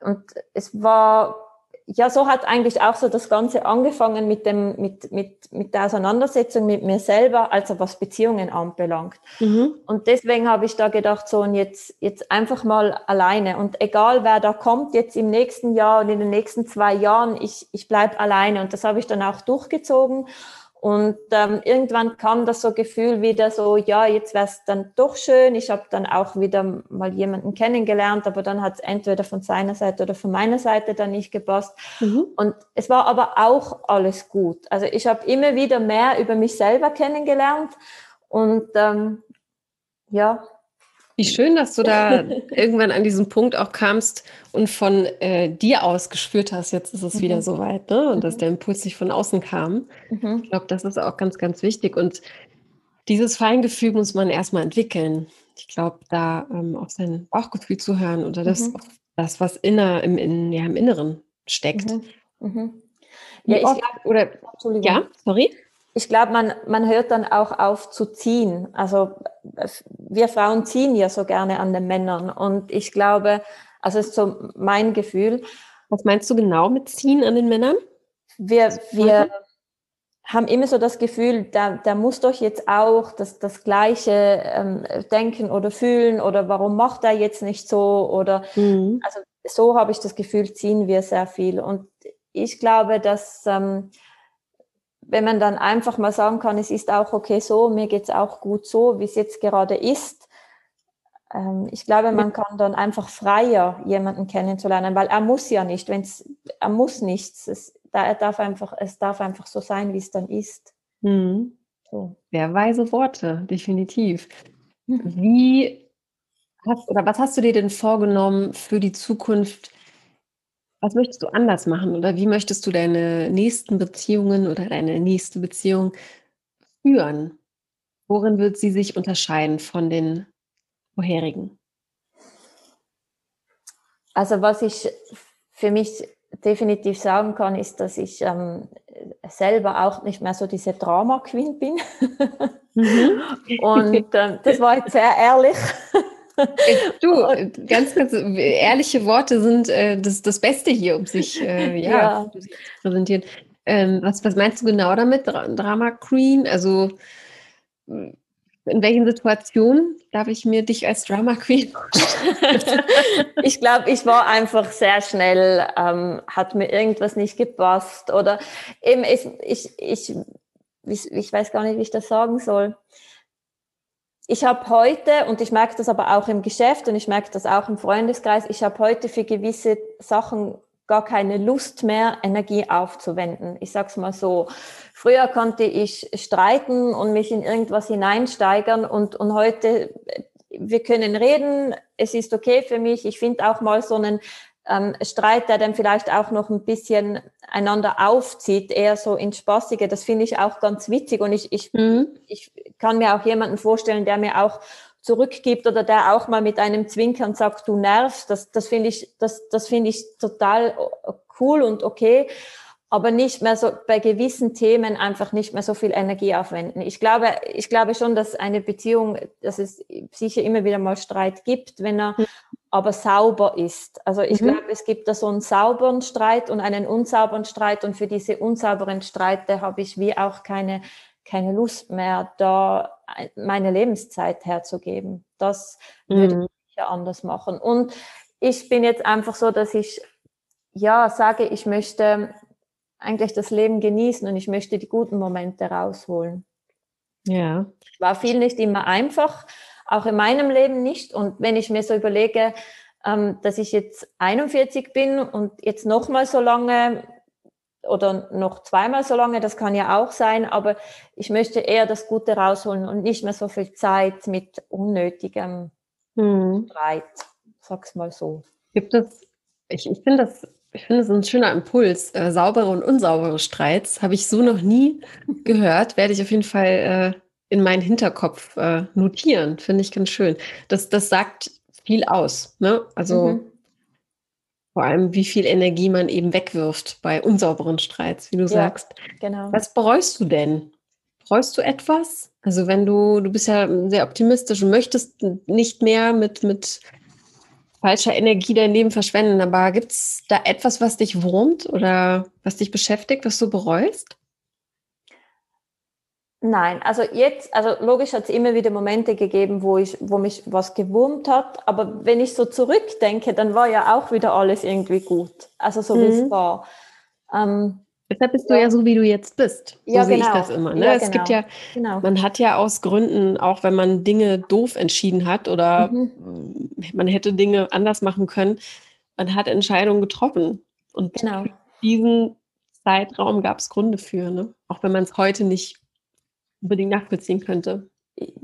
Und es war ja, so hat eigentlich auch so das Ganze angefangen mit dem, mit, mit, mit der Auseinandersetzung mit mir selber, also was Beziehungen anbelangt. Mhm. Und deswegen habe ich da gedacht, so und jetzt, jetzt einfach mal alleine. Und egal wer da kommt, jetzt im nächsten Jahr und in den nächsten zwei Jahren, ich, ich bleib alleine. Und das habe ich dann auch durchgezogen. Und ähm, irgendwann kam das so Gefühl wieder so, ja, jetzt wäre es dann doch schön. Ich habe dann auch wieder mal jemanden kennengelernt, aber dann hat es entweder von seiner Seite oder von meiner Seite dann nicht gepasst. Mhm. Und es war aber auch alles gut. Also ich habe immer wieder mehr über mich selber kennengelernt. Und ähm, ja, wie schön, dass du da irgendwann an diesen Punkt auch kamst und von äh, dir aus gespürt hast, jetzt ist es mhm. wieder soweit, ne? Und mhm. dass der Impuls nicht von außen kam. Mhm. Ich glaube, das ist auch ganz, ganz wichtig. Und dieses Feingefühl muss man erstmal entwickeln. Ich glaube, da ähm, auf sein Bauchgefühl zu hören oder das, mhm. das was inner, im, in, ja, im Inneren steckt. Mhm. Mhm. Ja, ich glaub, oder ja, sorry ich glaube, man, man hört dann auch auf zu ziehen. Also wir Frauen ziehen ja so gerne an den Männern. Und ich glaube, also ist so mein Gefühl. Was meinst du genau mit ziehen an den Männern? Wir, wir haben immer so das Gefühl, da, da muss doch jetzt auch das, das Gleiche ähm, denken oder fühlen oder warum macht er jetzt nicht so oder mhm. also so habe ich das Gefühl, ziehen wir sehr viel. Und ich glaube, dass ähm, wenn man dann einfach mal sagen kann, es ist auch okay so, mir geht's auch gut so, wie es jetzt gerade ist. Ähm, ich glaube, man kann dann einfach freier jemanden kennenzulernen, weil er muss ja nicht, wenn's, er muss nichts. Es, er darf einfach, es darf einfach so sein, wie es dann ist. Mhm. So. Sehr weise Worte, definitiv. Mhm. Wie hast oder was hast du dir denn vorgenommen für die Zukunft? Was möchtest du anders machen oder wie möchtest du deine nächsten Beziehungen oder deine nächste Beziehung führen? Worin wird sie sich unterscheiden von den vorherigen? Also was ich für mich definitiv sagen kann, ist, dass ich ähm, selber auch nicht mehr so diese Drama Queen bin. Mhm. Und ähm, das war jetzt sehr ehrlich. Du, ganz, ganz ehrliche Worte sind äh, das, das Beste hier, um sich, äh, ja, ja. Um sich zu präsentieren. Ähm, was, was meinst du genau damit, Drama Queen? Also in welchen Situationen darf ich mir dich als Drama Queen Ich glaube, ich war einfach sehr schnell, ähm, hat mir irgendwas nicht gepasst oder eben ich, ich, ich, ich weiß gar nicht, wie ich das sagen soll. Ich habe heute, und ich merke das aber auch im Geschäft und ich merke das auch im Freundeskreis, ich habe heute für gewisse Sachen gar keine Lust mehr, Energie aufzuwenden. Ich sag's mal so. Früher konnte ich streiten und mich in irgendwas hineinsteigern und, und heute, wir können reden, es ist okay für mich. Ich finde auch mal so einen ähm, Streit, der dann vielleicht auch noch ein bisschen einander aufzieht, eher so ins Spaßige, das finde ich auch ganz witzig und ich, ich, mhm. ich kann mir auch jemanden vorstellen, der mir auch zurückgibt oder der auch mal mit einem Zwinkern sagt, du nervst, das, das finde ich, das, das finde ich total cool und okay, aber nicht mehr so bei gewissen Themen einfach nicht mehr so viel Energie aufwenden. Ich glaube, ich glaube schon, dass eine Beziehung, dass es sicher immer wieder mal Streit gibt, wenn er mhm. Aber sauber ist. Also ich mhm. glaube, es gibt da so einen sauberen Streit und einen unsauberen Streit und für diese unsauberen Streite habe ich wie auch keine keine Lust mehr, da meine Lebenszeit herzugeben. Das würde mhm. ich ja anders machen. Und ich bin jetzt einfach so, dass ich ja sage, ich möchte eigentlich das Leben genießen und ich möchte die guten Momente rausholen. Ja. War viel nicht immer einfach, auch in meinem Leben nicht. Und wenn ich mir so überlege, ähm, dass ich jetzt 41 bin und jetzt noch mal so lange oder noch zweimal so lange, das kann ja auch sein, aber ich möchte eher das Gute rausholen und nicht mehr so viel Zeit mit unnötigem hm. Streit, sag's mal so. Gibt es, ich, ich finde das, ich finde es ein schöner Impuls, äh, saubere und unsaubere Streits, habe ich so noch nie gehört, werde ich auf jeden Fall äh, in meinen Hinterkopf äh, notieren, finde ich ganz schön. Das, das sagt viel aus, ne? Also mhm. Vor allem, wie viel Energie man eben wegwirft bei unsauberen Streits, wie du ja, sagst. Genau. Was bereust du denn? Bereust du etwas? Also wenn du, du bist ja sehr optimistisch und möchtest nicht mehr mit, mit falscher Energie dein Leben verschwenden, aber gibt es da etwas, was dich wurmt oder was dich beschäftigt, was du bereust? Nein, also jetzt, also logisch hat es immer wieder Momente gegeben, wo ich, wo mich was gewurmt hat, aber wenn ich so zurückdenke, dann war ja auch wieder alles irgendwie gut. Also so mhm. wie es mhm. war. Ähm, Deshalb bist ja. du ja so, wie du jetzt bist. So ja, sehe genau. ich das immer. Ne? Ja, es genau. gibt ja, genau. man hat ja aus Gründen, auch wenn man Dinge doof entschieden hat oder mhm. man hätte Dinge anders machen können, man hat Entscheidungen getroffen. Und genau. diesen Zeitraum gab es Gründe für, ne? Auch wenn man es heute nicht unbedingt nachvollziehen könnte.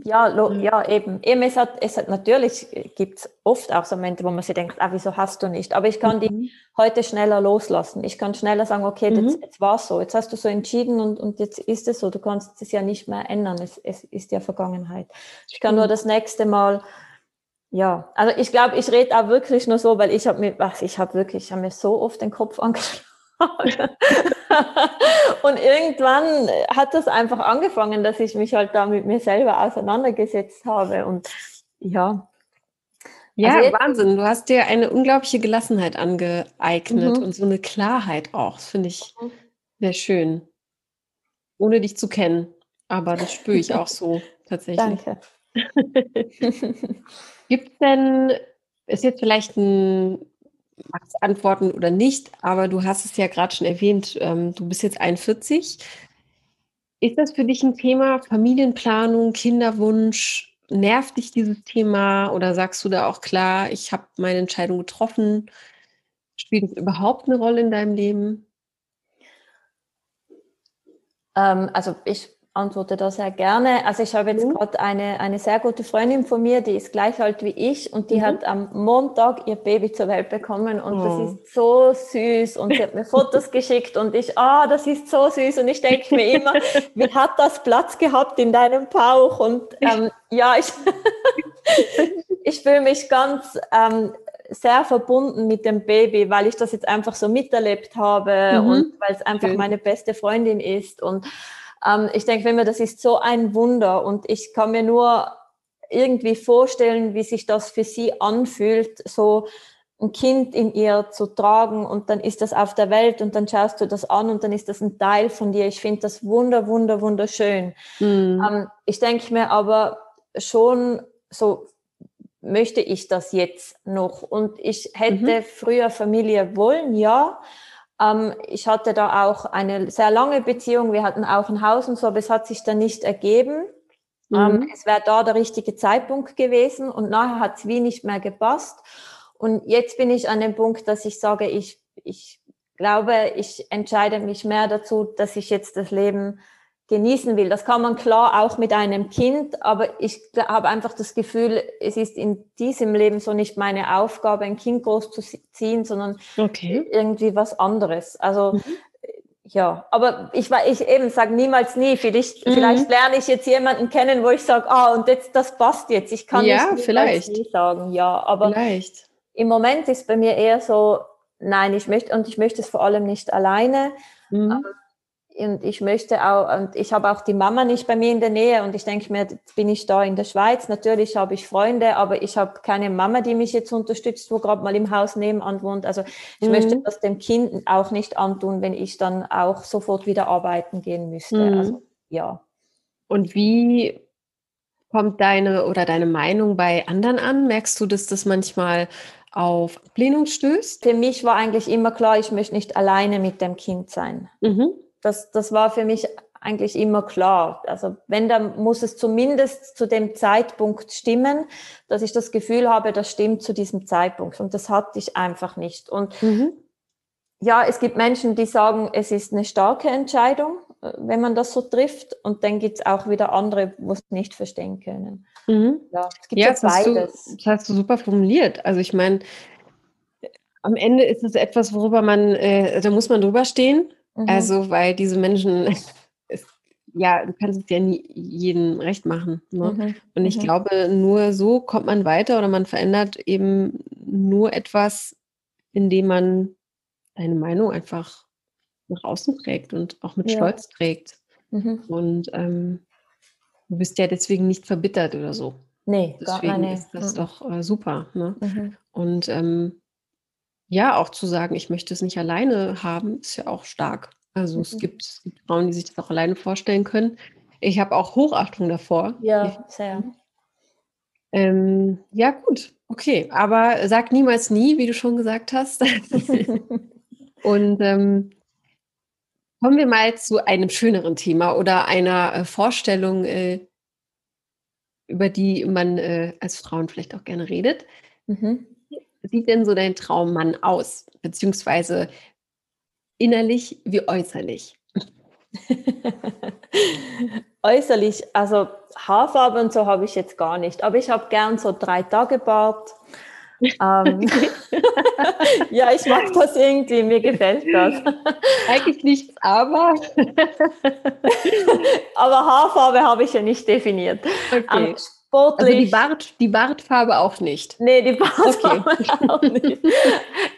Ja, lo, ja, eben. eben es hat, es hat natürlich gibt es oft auch so Momente, wo man sich denkt, ah, wieso hast du nicht? Aber ich kann mhm. die heute schneller loslassen. Ich kann schneller sagen, okay, mhm. jetzt, jetzt war es so, jetzt hast du so entschieden und, und jetzt ist es so. Du kannst es ja nicht mehr ändern. Es, es ist ja Vergangenheit. Ich kann mhm. nur das nächste Mal, ja, also ich glaube, ich rede auch wirklich nur so, weil ich habe mir, ach, ich habe wirklich, ich habe mir so oft den Kopf angeschlagen. und irgendwann hat das einfach angefangen, dass ich mich halt da mit mir selber auseinandergesetzt habe. Und ja. Ja, also Wahnsinn. Du hast dir eine unglaubliche Gelassenheit angeeignet mhm. und so eine Klarheit auch. Das finde ich mhm. sehr schön. Ohne dich zu kennen. Aber das spüre ich auch so tatsächlich. Danke. Gibt es denn, ist jetzt vielleicht ein magst antworten oder nicht, aber du hast es ja gerade schon erwähnt, ähm, du bist jetzt 41. Ist das für dich ein Thema Familienplanung, Kinderwunsch? Nervt dich dieses Thema oder sagst du da auch klar, ich habe meine Entscheidung getroffen? Spielt es überhaupt eine Rolle in deinem Leben? Ähm, also ich antworte da sehr gerne. Also ich habe jetzt mhm. gerade eine, eine sehr gute Freundin von mir, die ist gleich alt wie ich und die mhm. hat am Montag ihr Baby zur Welt bekommen und oh. das ist so süß und sie hat mir Fotos geschickt und ich, ah, das ist so süß und ich denke mir immer, wie hat das Platz gehabt in deinem Bauch? Und ähm, ja, ich, ich fühle mich ganz ähm, sehr verbunden mit dem Baby, weil ich das jetzt einfach so miterlebt habe mhm. und weil es einfach Schön. meine beste Freundin ist und ähm, ich denke mir, das ist so ein Wunder und ich kann mir nur irgendwie vorstellen, wie sich das für sie anfühlt, so ein Kind in ihr zu tragen und dann ist das auf der Welt und dann schaust du das an und dann ist das ein Teil von dir. Ich finde das wunder, wunder, wunderschön. Mhm. Ähm, ich denke mir aber schon so, möchte ich das jetzt noch? Und ich hätte mhm. früher Familie wollen, ja. Ähm, ich hatte da auch eine sehr lange Beziehung. Wir hatten auch ein Haus und so, aber es hat sich dann nicht ergeben. Mhm. Ähm, es wäre da der richtige Zeitpunkt gewesen und nachher hat es wie nicht mehr gepasst. Und jetzt bin ich an dem Punkt, dass ich sage, ich, ich glaube, ich entscheide mich mehr dazu, dass ich jetzt das Leben genießen will. Das kann man klar auch mit einem Kind, aber ich habe einfach das Gefühl, es ist in diesem Leben so nicht meine Aufgabe, ein Kind großzuziehen, sondern okay. irgendwie was anderes. Also mhm. ja, aber ich war ich eben sage niemals nie. Vielleicht, mhm. vielleicht lerne ich jetzt jemanden kennen, wo ich sage, ah und jetzt das passt jetzt. Ich kann ja, nicht vielleicht. nie sagen, ja, aber vielleicht. im Moment ist bei mir eher so, nein, ich möchte und ich möchte es vor allem nicht alleine. Mhm. Und ich möchte auch, und ich habe auch die Mama nicht bei mir in der Nähe und ich denke mir, jetzt bin ich da in der Schweiz. Natürlich habe ich Freunde, aber ich habe keine Mama, die mich jetzt unterstützt, wo gerade mal im Haus nebenan wohnt. Also ich mhm. möchte das dem Kind auch nicht antun, wenn ich dann auch sofort wieder arbeiten gehen müsste. Mhm. Also ja. Und wie kommt deine oder deine Meinung bei anderen an? Merkst du, dass das manchmal auf Ablehnung stößt? Für mich war eigentlich immer klar, ich möchte nicht alleine mit dem Kind sein. Mhm das, das war für mich eigentlich immer klar. Also wenn, dann muss es zumindest zu dem Zeitpunkt stimmen, dass ich das Gefühl habe, das stimmt zu diesem Zeitpunkt. Und das hatte ich einfach nicht. Und mhm. ja, es gibt Menschen, die sagen, es ist eine starke Entscheidung, äh, wenn man das so trifft. Und dann gibt es auch wieder andere, wo es nicht verstehen können. Mhm. Ja, es gibt ja, das beides. Hast du, das hast du super formuliert. Also ich meine, am Ende ist es etwas, worüber man, äh, da muss man drüber stehen Mhm. Also, weil diese Menschen, ist, ja, du kannst es ja nie jedem recht machen. Ne? Mhm. Und ich mhm. glaube, nur so kommt man weiter oder man verändert eben nur etwas, indem man deine Meinung einfach nach außen trägt und auch mit ja. Stolz trägt. Mhm. Und ähm, du bist ja deswegen nicht verbittert oder so. Nee, deswegen gar nicht. ist das mhm. doch äh, super. Ne? Mhm. Und ähm, ja, auch zu sagen, ich möchte es nicht alleine haben, ist ja auch stark. Also es, mhm. gibt, es gibt Frauen, die sich das auch alleine vorstellen können. Ich habe auch Hochachtung davor. Ja, sehr. Ähm, ja, gut, okay. Aber sag niemals nie, wie du schon gesagt hast. Und ähm, kommen wir mal zu einem schöneren Thema oder einer äh, Vorstellung, äh, über die man äh, als Frauen vielleicht auch gerne redet. Mhm sieht denn so dein Traummann aus? Beziehungsweise innerlich wie äußerlich? äußerlich, also Haarfarbe und so habe ich jetzt gar nicht, aber ich habe gern so drei Tage Bart. ähm, ja, ich mag das irgendwie, mir gefällt das. Eigentlich nichts, aber. aber Haarfarbe habe ich ja nicht definiert. Okay. Ähm, sportlich. Also die, Bart, die Bartfarbe auch nicht. Nee, die Bartfarbe okay. auch nicht.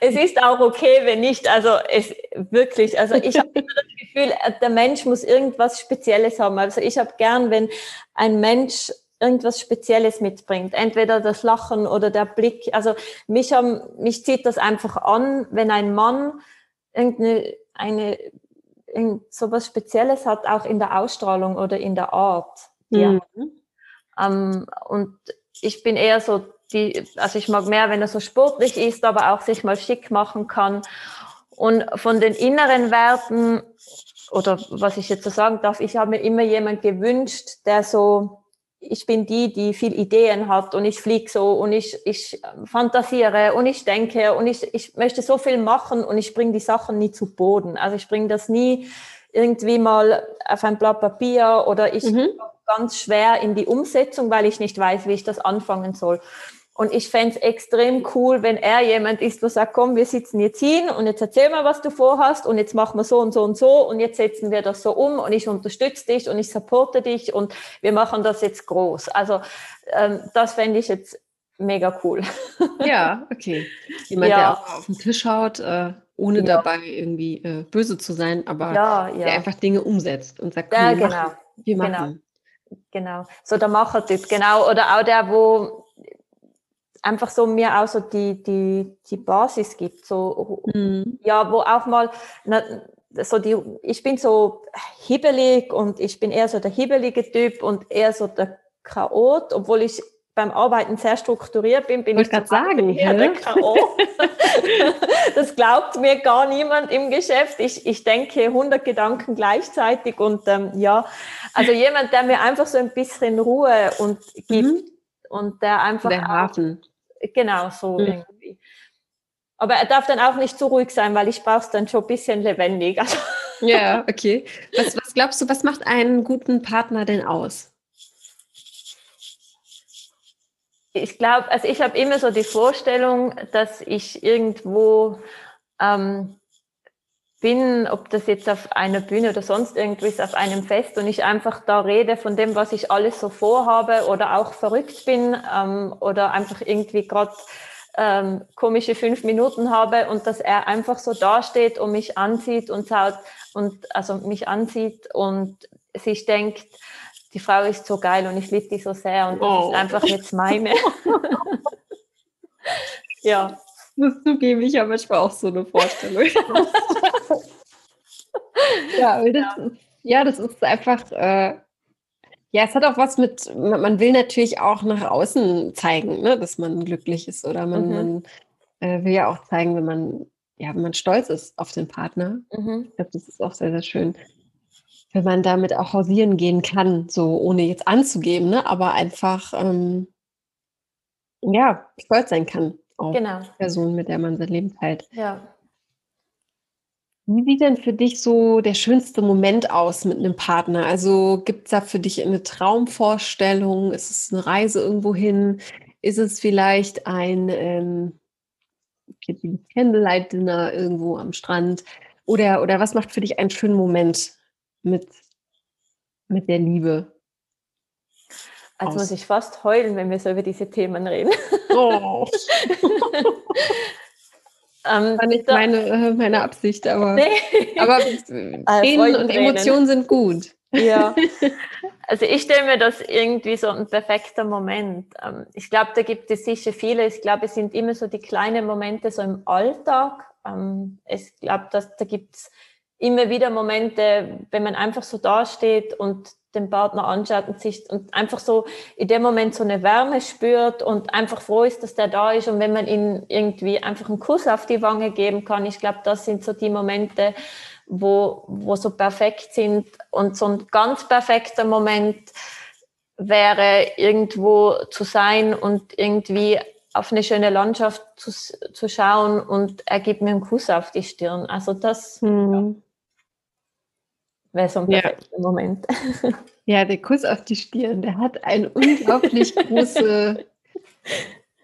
es ist auch okay, wenn nicht. Also es wirklich, also ich habe immer das Gefühl, der Mensch muss irgendwas Spezielles haben. Also ich habe gern, wenn ein Mensch irgendwas Spezielles mitbringt. Entweder das Lachen oder der Blick. Also mich, haben, mich zieht das einfach an, wenn ein Mann irgendeine eine, irgend so was Spezielles hat, auch in der Ausstrahlung oder in der Art. Ja. Mhm. Ähm, und ich bin eher so die, also ich mag mehr, wenn er so sportlich ist, aber auch sich mal schick machen kann. Und von den inneren Werten, oder was ich jetzt so sagen darf, ich habe mir immer jemand gewünscht, der so, ich bin die, die viel Ideen hat und ich fliege so und ich, ich fantasiere und ich denke und ich, ich möchte so viel machen und ich bringe die Sachen nie zu Boden. Also ich bringe das nie irgendwie mal auf ein Blatt Papier oder ich mhm. Ganz schwer in die Umsetzung, weil ich nicht weiß, wie ich das anfangen soll. Und ich fände es extrem cool, wenn er jemand ist, der sagt, komm, wir sitzen jetzt hin und jetzt erzähl mal, was du vorhast und jetzt machen wir so und so und so und jetzt setzen wir das so um und ich unterstütze dich und ich supporte dich und wir machen das jetzt groß. Also ähm, das fände ich jetzt mega cool. Ja, okay. Jemand, ja. der auch auf den Tisch haut, äh, ohne ja. dabei irgendwie äh, böse zu sein, aber ja, der einfach Dinge umsetzt und sagt, ja, genau. Machen, wir genau. machen. Genau. Genau. So der Machertyp, genau. Oder auch der, wo einfach so mir auch so die, die, die Basis gibt. So, mhm. ja, wo auch mal, na, so die, ich bin so hibbelig und ich bin eher so der hibbelige Typ und eher so der Chaot, obwohl ich beim Arbeiten sehr strukturiert bin, bin ich, ich gerade sagen, Chaot. das glaubt mir gar niemand im Geschäft. Ich, ich denke 100 Gedanken gleichzeitig und ähm, ja, also jemand, der mir einfach so ein bisschen Ruhe und gibt mhm. und der einfach der Hafen. Genau, so mhm. irgendwie. Aber er darf dann auch nicht zu ruhig sein, weil ich brauche es dann schon ein bisschen lebendig. Also ja, okay. Was, was glaubst du, was macht einen guten Partner denn aus? Ich glaube, also ich habe immer so die Vorstellung, dass ich irgendwo ähm, bin, ob das jetzt auf einer Bühne oder sonst irgendwie ist, auf einem Fest und ich einfach da rede von dem, was ich alles so vorhabe oder auch verrückt bin ähm, oder einfach irgendwie gerade ähm, komische fünf Minuten habe und dass er einfach so dasteht und mich ansieht und und also mich ansieht und sich denkt, die Frau ist so geil und ich liebe die so sehr und das oh. ist einfach jetzt meine. ja. Das zugeben, ich habe manchmal auch so eine Vorstellung. ja, das, ja. ja, das ist einfach, äh, ja, es hat auch was mit, man will natürlich auch nach außen zeigen, ne, dass man glücklich ist oder man, mhm. man äh, will ja auch zeigen, wenn man, ja, wenn man stolz ist auf den Partner. Mhm. Ich glaube, das ist auch sehr, sehr schön wenn man damit auch hausieren gehen kann, so ohne jetzt anzugeben, ne? aber einfach ähm, ja, stolz sein kann auf genau. die Person, mit der man sein Leben teilt. Ja. Wie sieht denn für dich so der schönste Moment aus mit einem Partner? Also gibt es da für dich eine Traumvorstellung? Ist es eine Reise irgendwo hin? Ist es vielleicht ein ähm, Candlelight-Dinner irgendwo am Strand? Oder, oder was macht für dich einen schönen Moment mit, mit der Liebe? Also muss ich fast heulen, wenn wir so über diese Themen reden. Oh. ähm, war nicht meine, äh, meine Absicht, aber, nee. aber äh, Tränen und Emotionen sind gut. Ja, also ich stelle mir das irgendwie so ein perfekter Moment. Ähm, ich glaube, da gibt es sicher viele. Ich glaube, es sind immer so die kleinen Momente so im Alltag. Ähm, ich glaube, da gibt es immer wieder Momente, wenn man einfach so dasteht und den Partner anschaut und sich und einfach so in dem Moment so eine Wärme spürt und einfach froh ist, dass der da ist. Und wenn man ihm irgendwie einfach einen Kuss auf die Wange geben kann, ich glaube, das sind so die Momente, wo, wo so perfekt sind. Und so ein ganz perfekter Moment wäre irgendwo zu sein und irgendwie auf eine schöne Landschaft zu, zu schauen und er gibt mir einen Kuss auf die Stirn. Also das, hm wäre so ein perfekter ja. Moment. Ja, der Kuss auf die Stirn, der hat eine unglaublich große,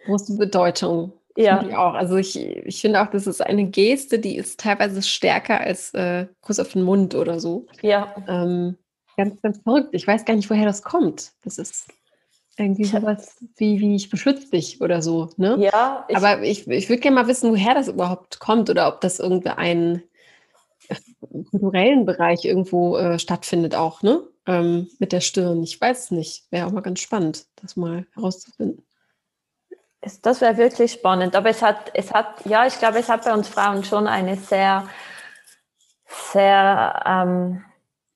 große Bedeutung. Ja. Ich auch. Also ich, ich finde auch, das ist eine Geste, die ist teilweise stärker als äh, Kuss auf den Mund oder so. Ja. Ähm, ganz, ganz verrückt. Ich weiß gar nicht, woher das kommt. Das ist irgendwie sowas wie, wie ich beschütze dich oder so. Ne? Ja. Ich, Aber ich, ich würde gerne mal wissen, woher das überhaupt kommt oder ob das irgendwie ein kulturellen Bereich irgendwo äh, stattfindet auch, ne? Ähm, mit der Stirn. Ich weiß es nicht. Wäre auch mal ganz spannend, das mal herauszufinden. Das wäre wirklich spannend. Aber es hat, es hat, ja, ich glaube, es hat bei uns Frauen schon eine sehr, sehr ähm,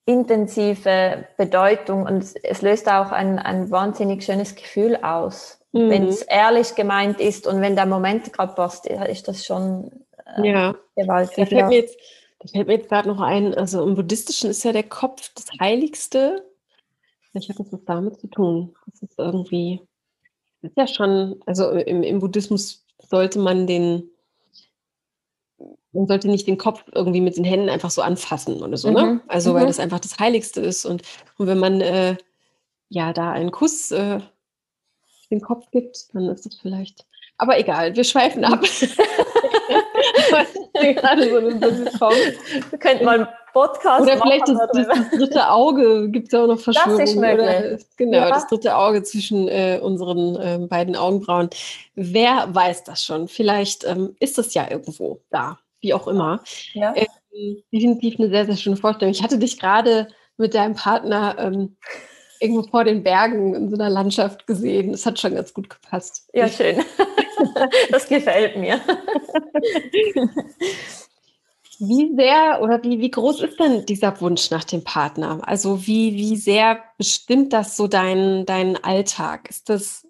intensive Bedeutung und es, es löst auch ein, ein wahnsinnig schönes Gefühl aus. Mhm. Wenn es ehrlich gemeint ist und wenn der Moment gerade passt, ist das schon äh, ja. gewaltig. Da fällt ja. mir jetzt da fällt mir jetzt gerade noch ein, also im Buddhistischen ist ja der Kopf das Heiligste. Vielleicht hat das was damit zu tun. Das ist irgendwie, das ist ja schon, also im, im Buddhismus sollte man den, man sollte nicht den Kopf irgendwie mit den Händen einfach so anfassen oder so, ne? Mhm. Also, weil Mhm. das einfach das Heiligste ist. Und, und wenn man äh, ja da einen Kuss äh, den Kopf gibt, dann ist das vielleicht. Aber egal, wir schweifen ab. Gerade so eine Sitcom. Wir könnten mal einen Podcast Oder vielleicht das, das, das dritte Auge, gibt es ja auch noch Verschwörungen. ist möglich. Genau, Ja. das dritte Auge zwischen äh, unseren ähm, beiden Augenbrauen. Wer weiß das schon? Vielleicht ähm, ist das ja irgendwo da, wie auch immer. Ja. Ähm, definitiv eine sehr, sehr schöne Vorstellung. Ich hatte dich gerade mit deinem Partner ähm, irgendwo vor den Bergen in so einer Landschaft gesehen. Das hat schon ganz gut gepasst. ja, schön. Das gefällt mir. Wie sehr oder wie, wie groß ist denn dieser Wunsch nach dem Partner? Also wie, wie sehr bestimmt das so deinen deinen Alltag? Ist das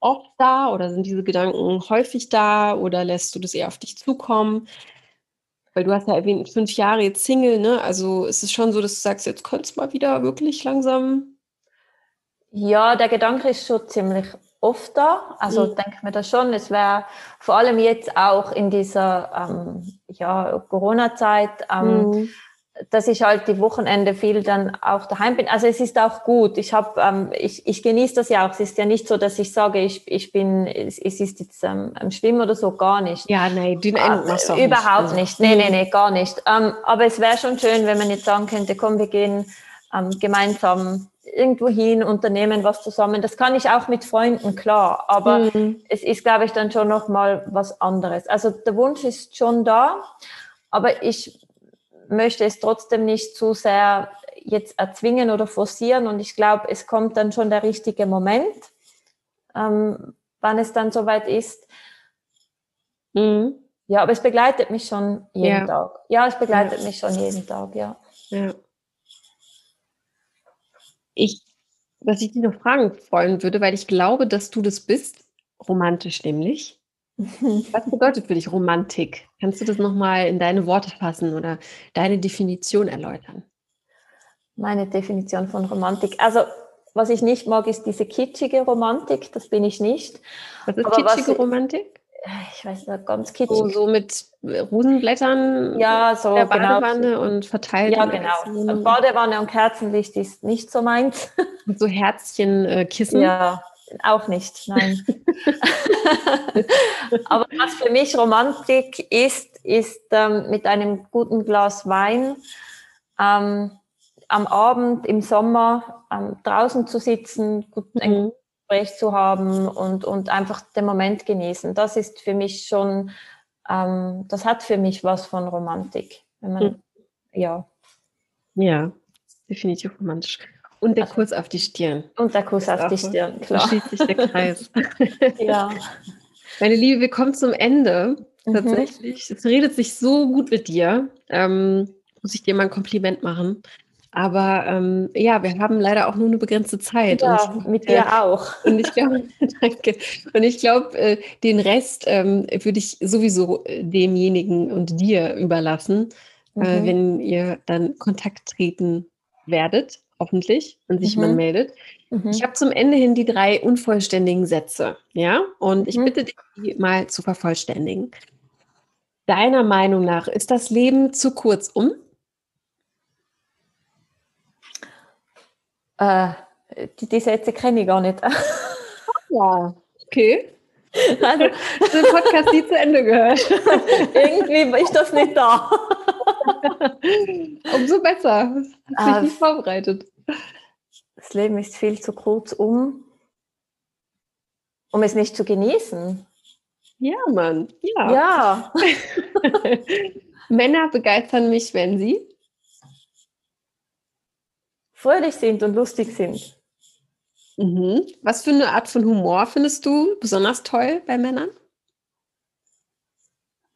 oft da oder sind diese Gedanken häufig da oder lässt du das eher auf dich zukommen? Weil du hast ja erwähnt, fünf Jahre jetzt Single, ne? Also ist es schon so, dass du sagst, jetzt könnte es mal wieder wirklich langsam. Ja, der Gedanke ist schon ziemlich oft da. Also Mhm. denke mir das schon. Es wäre vor allem jetzt auch in dieser ähm, ja, Corona-Zeit, ähm, Mhm. dass ich halt die Wochenende viel dann auch daheim bin. Also es ist auch gut. Ich habe, ähm, ich, ich genieße das ja auch. Es ist ja nicht so, dass ich sage, ich, ich bin, es, es ist jetzt ähm, am Schwimmen oder so, gar nicht. Ja, nein, den du auch Äh, Überhaupt Also, nicht. Nee, mhm. nee, nee, gar nicht. Ähm, aber es wäre schon schön, wenn man jetzt sagen könnte, komm, wir gehen ähm, gemeinsam irgendwo hin, unternehmen was zusammen. Das kann ich auch mit Freunden, klar. Aber Mhm. es ist, glaube ich, dann schon noch mal was anderes. Also der Wunsch ist schon da, aber ich möchte es trotzdem nicht zu sehr jetzt erzwingen oder forcieren. Und ich glaube, es kommt dann schon der richtige Moment, ähm, wann es dann soweit ist. Mhm. Ja, aber es begleitet mich schon jeden Ja. Tag. Ja, es begleitet mich schon jeden Tag, ja. Ja. Ich, was ich dich noch fragen wollen würde, weil ich glaube, dass du das bist, romantisch nämlich. Was bedeutet für dich Romantik? Kannst du das nochmal in deine Worte fassen oder deine Definition erläutern? Meine Definition von Romantik. Also, was ich nicht mag, ist diese kitschige Romantik. Das bin ich nicht. Was ist Aber was kitschige ich- Romantik? Ich weiß nicht, ganz kitschig. So, so mit äh, Rosenblättern ja, so der genau. Badewanne und verteilt. Ja, genau. Badewanne und Kerzenlicht ist nicht so meins. Und so Herzchen, äh. Ja, auch nicht, nein. Aber was für mich Romantik ist, ist ähm, mit einem guten Glas Wein ähm, am Abend im Sommer ähm, draußen zu sitzen, gut ein Mhm. Gespräch zu haben und, und einfach den Moment genießen. Das ist für mich schon, ähm, das hat für mich was von Romantik. Wenn man, Mhm. ja. Ja, definitiv romantisch. Und der Also- Kuss auf die Stirn. Und der Kuss auf die. Stirn, Da klar. schließt sich der Kreis. Ja. Meine Liebe, wir kommen zum Ende. Mhm. Tatsächlich. Es redet sich so gut mit dir. Ähm, muss ich dir mal ein Kompliment machen. Aber ähm, ja, wir haben leider auch nur eine begrenzte Zeit. ja, und, mit äh, dir auch. Und ich glaube, danke. Und ich glaube, äh, den Rest ähm, würde ich sowieso äh, demjenigen und dir überlassen, äh, Mhm. wenn ihr dann Kontakt treten werdet, hoffentlich, und sich Mhm. man meldet. Mhm. Ich habe zum Ende hin die drei unvollständigen Sätze, ja? Und ich Mhm. bitte dich, die mal zu vervollständigen. Deiner Meinung nach ist das Leben zu kurz um? Äh, die, die Sätze kenne ich gar nicht. Ja. Okay. Also, den Podcast nie zu Ende gehört? irgendwie ist das nicht da. Umso besser. Hast Ah, dich nicht vorbereitet. Das Leben ist viel zu kurz, um, um es nicht zu genießen. Ja, Mann. Ja. Ja. Männer begeistern mich, wenn sie. Fröhlich sind und lustig sind. Mhm. Was für eine Art von Humor findest du besonders toll bei Männern?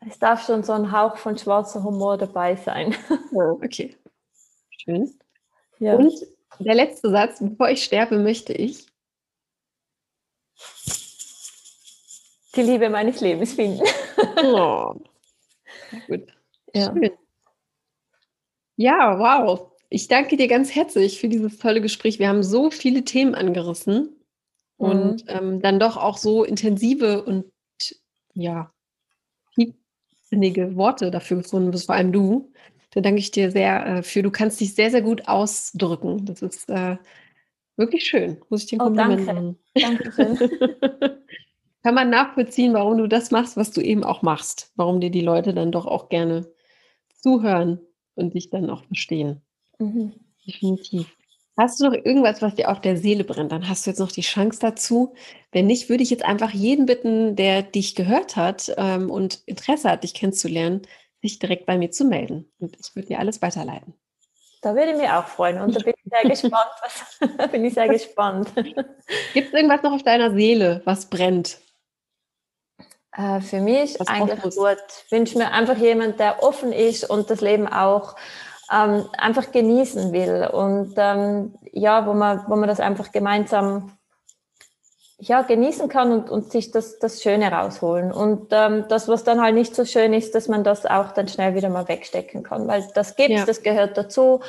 Es darf schon so ein Hauch von schwarzer Humor dabei sein. Ja, okay. Schön. Ja. Und der letzte Satz, bevor ich sterbe, möchte ich. Die Liebe meines Lebens finden. Oh. Gut. Ja. Schön. Ja, wow. Ich danke dir ganz herzlich für dieses tolle Gespräch. Wir haben so viele Themen angerissen und ähm, dann doch auch so intensive und ja, tief, tiefsinnige Worte dafür gefunden bist, vor allem du. Da danke ich dir sehr äh, für. Du kannst dich sehr, sehr gut ausdrücken. Das ist äh, wirklich schön, muss ich dir oh, Kompliment danke. Dankeschön. Kann man nachvollziehen, warum du das machst, was du eben auch machst. Warum dir die Leute dann doch auch gerne zuhören und dich dann auch verstehen. Mhm. Definitiv. Hast du noch irgendwas, was dir auf der Seele brennt? Dann hast du jetzt noch die Chance dazu. Wenn nicht, würde ich jetzt einfach jeden bitten, der dich gehört hat ähm, und Interesse hat, dich kennenzulernen, sich direkt bei mir zu melden. Und ich würde dir alles weiterleiten. Da würde ich mich auch freuen und da bin ich sehr gespannt. Was, bin ich sehr gespannt. Gibt es irgendwas noch auf deiner Seele, was brennt? Äh, für mich was eigentlich gut. Ich wünsche mir einfach jemand, der offen ist und das Leben auch ähm, einfach genießen will und ähm, ja, wo man, wo man das einfach gemeinsam ja, genießen kann und, und sich das, das Schöne rausholen. Und ähm, das, was dann halt nicht so schön ist, dass man das auch dann schnell wieder mal wegstecken kann, weil das gibt ja. das gehört dazu.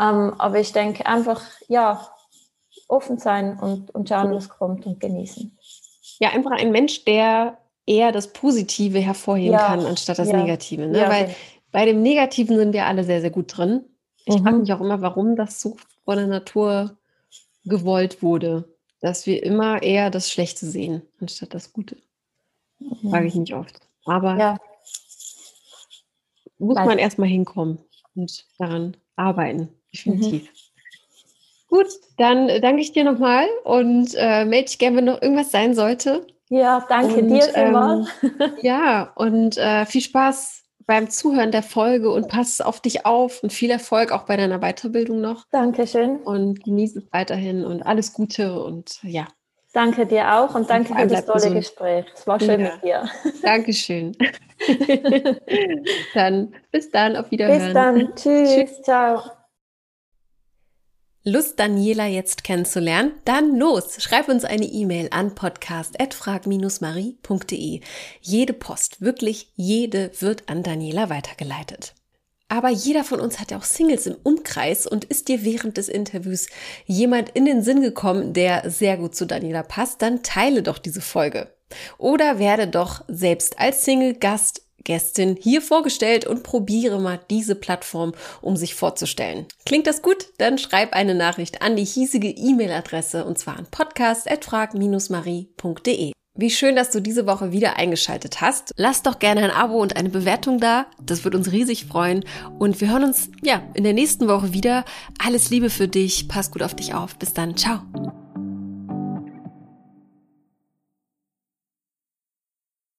Ähm, aber ich denke einfach, ja, offen sein und, und schauen, was kommt und genießen. Ja, einfach ein Mensch, der eher das Positive hervorheben ja. kann, anstatt das ja. Negative. Ne? Weil bei dem Negativen sind wir alle sehr, sehr gut drin. Ich mhm. frage mich auch immer, warum das so von der Natur gewollt wurde, dass wir immer eher das Schlechte sehen, anstatt das Gute. Mhm. Frage ich mich oft. Aber ja. muss Weiß. man erstmal hinkommen und daran arbeiten, definitiv. Mhm. Gut, dann danke ich dir nochmal und äh, melde dich gerne, wenn noch irgendwas sein sollte. Ja, danke und, dir. Ähm, ja, und äh, viel Spaß beim Zuhören der Folge und pass auf dich auf und viel Erfolg auch bei deiner Weiterbildung noch. Dankeschön. Und genieße es weiterhin und alles Gute und ja. Danke dir auch und danke für das tolle gesund. Gespräch. Es war schön ja. mit dir. Dankeschön. dann bis dann, auf Wiederhören. Bis dann. Tschüss. Tschüss. Ciao. Lust, Daniela jetzt kennenzulernen? Dann los! Schreib uns eine E-Mail an podcast.frag-marie.de. Jede Post, wirklich jede, wird an Daniela weitergeleitet. Aber jeder von uns hat ja auch Singles im Umkreis und ist dir während des Interviews jemand in den Sinn gekommen, der sehr gut zu Daniela passt, dann teile doch diese Folge. Oder werde doch selbst als Single-Gast Gästin hier vorgestellt und probiere mal diese Plattform, um sich vorzustellen. Klingt das gut? Dann schreib eine Nachricht an die hiesige E-Mail-Adresse und zwar an podcast.frag-marie.de. Wie schön, dass du diese Woche wieder eingeschaltet hast. Lass doch gerne ein Abo und eine Bewertung da. Das wird uns riesig freuen. Und wir hören uns, ja, in der nächsten Woche wieder. Alles Liebe für dich. Pass gut auf dich auf. Bis dann. Ciao.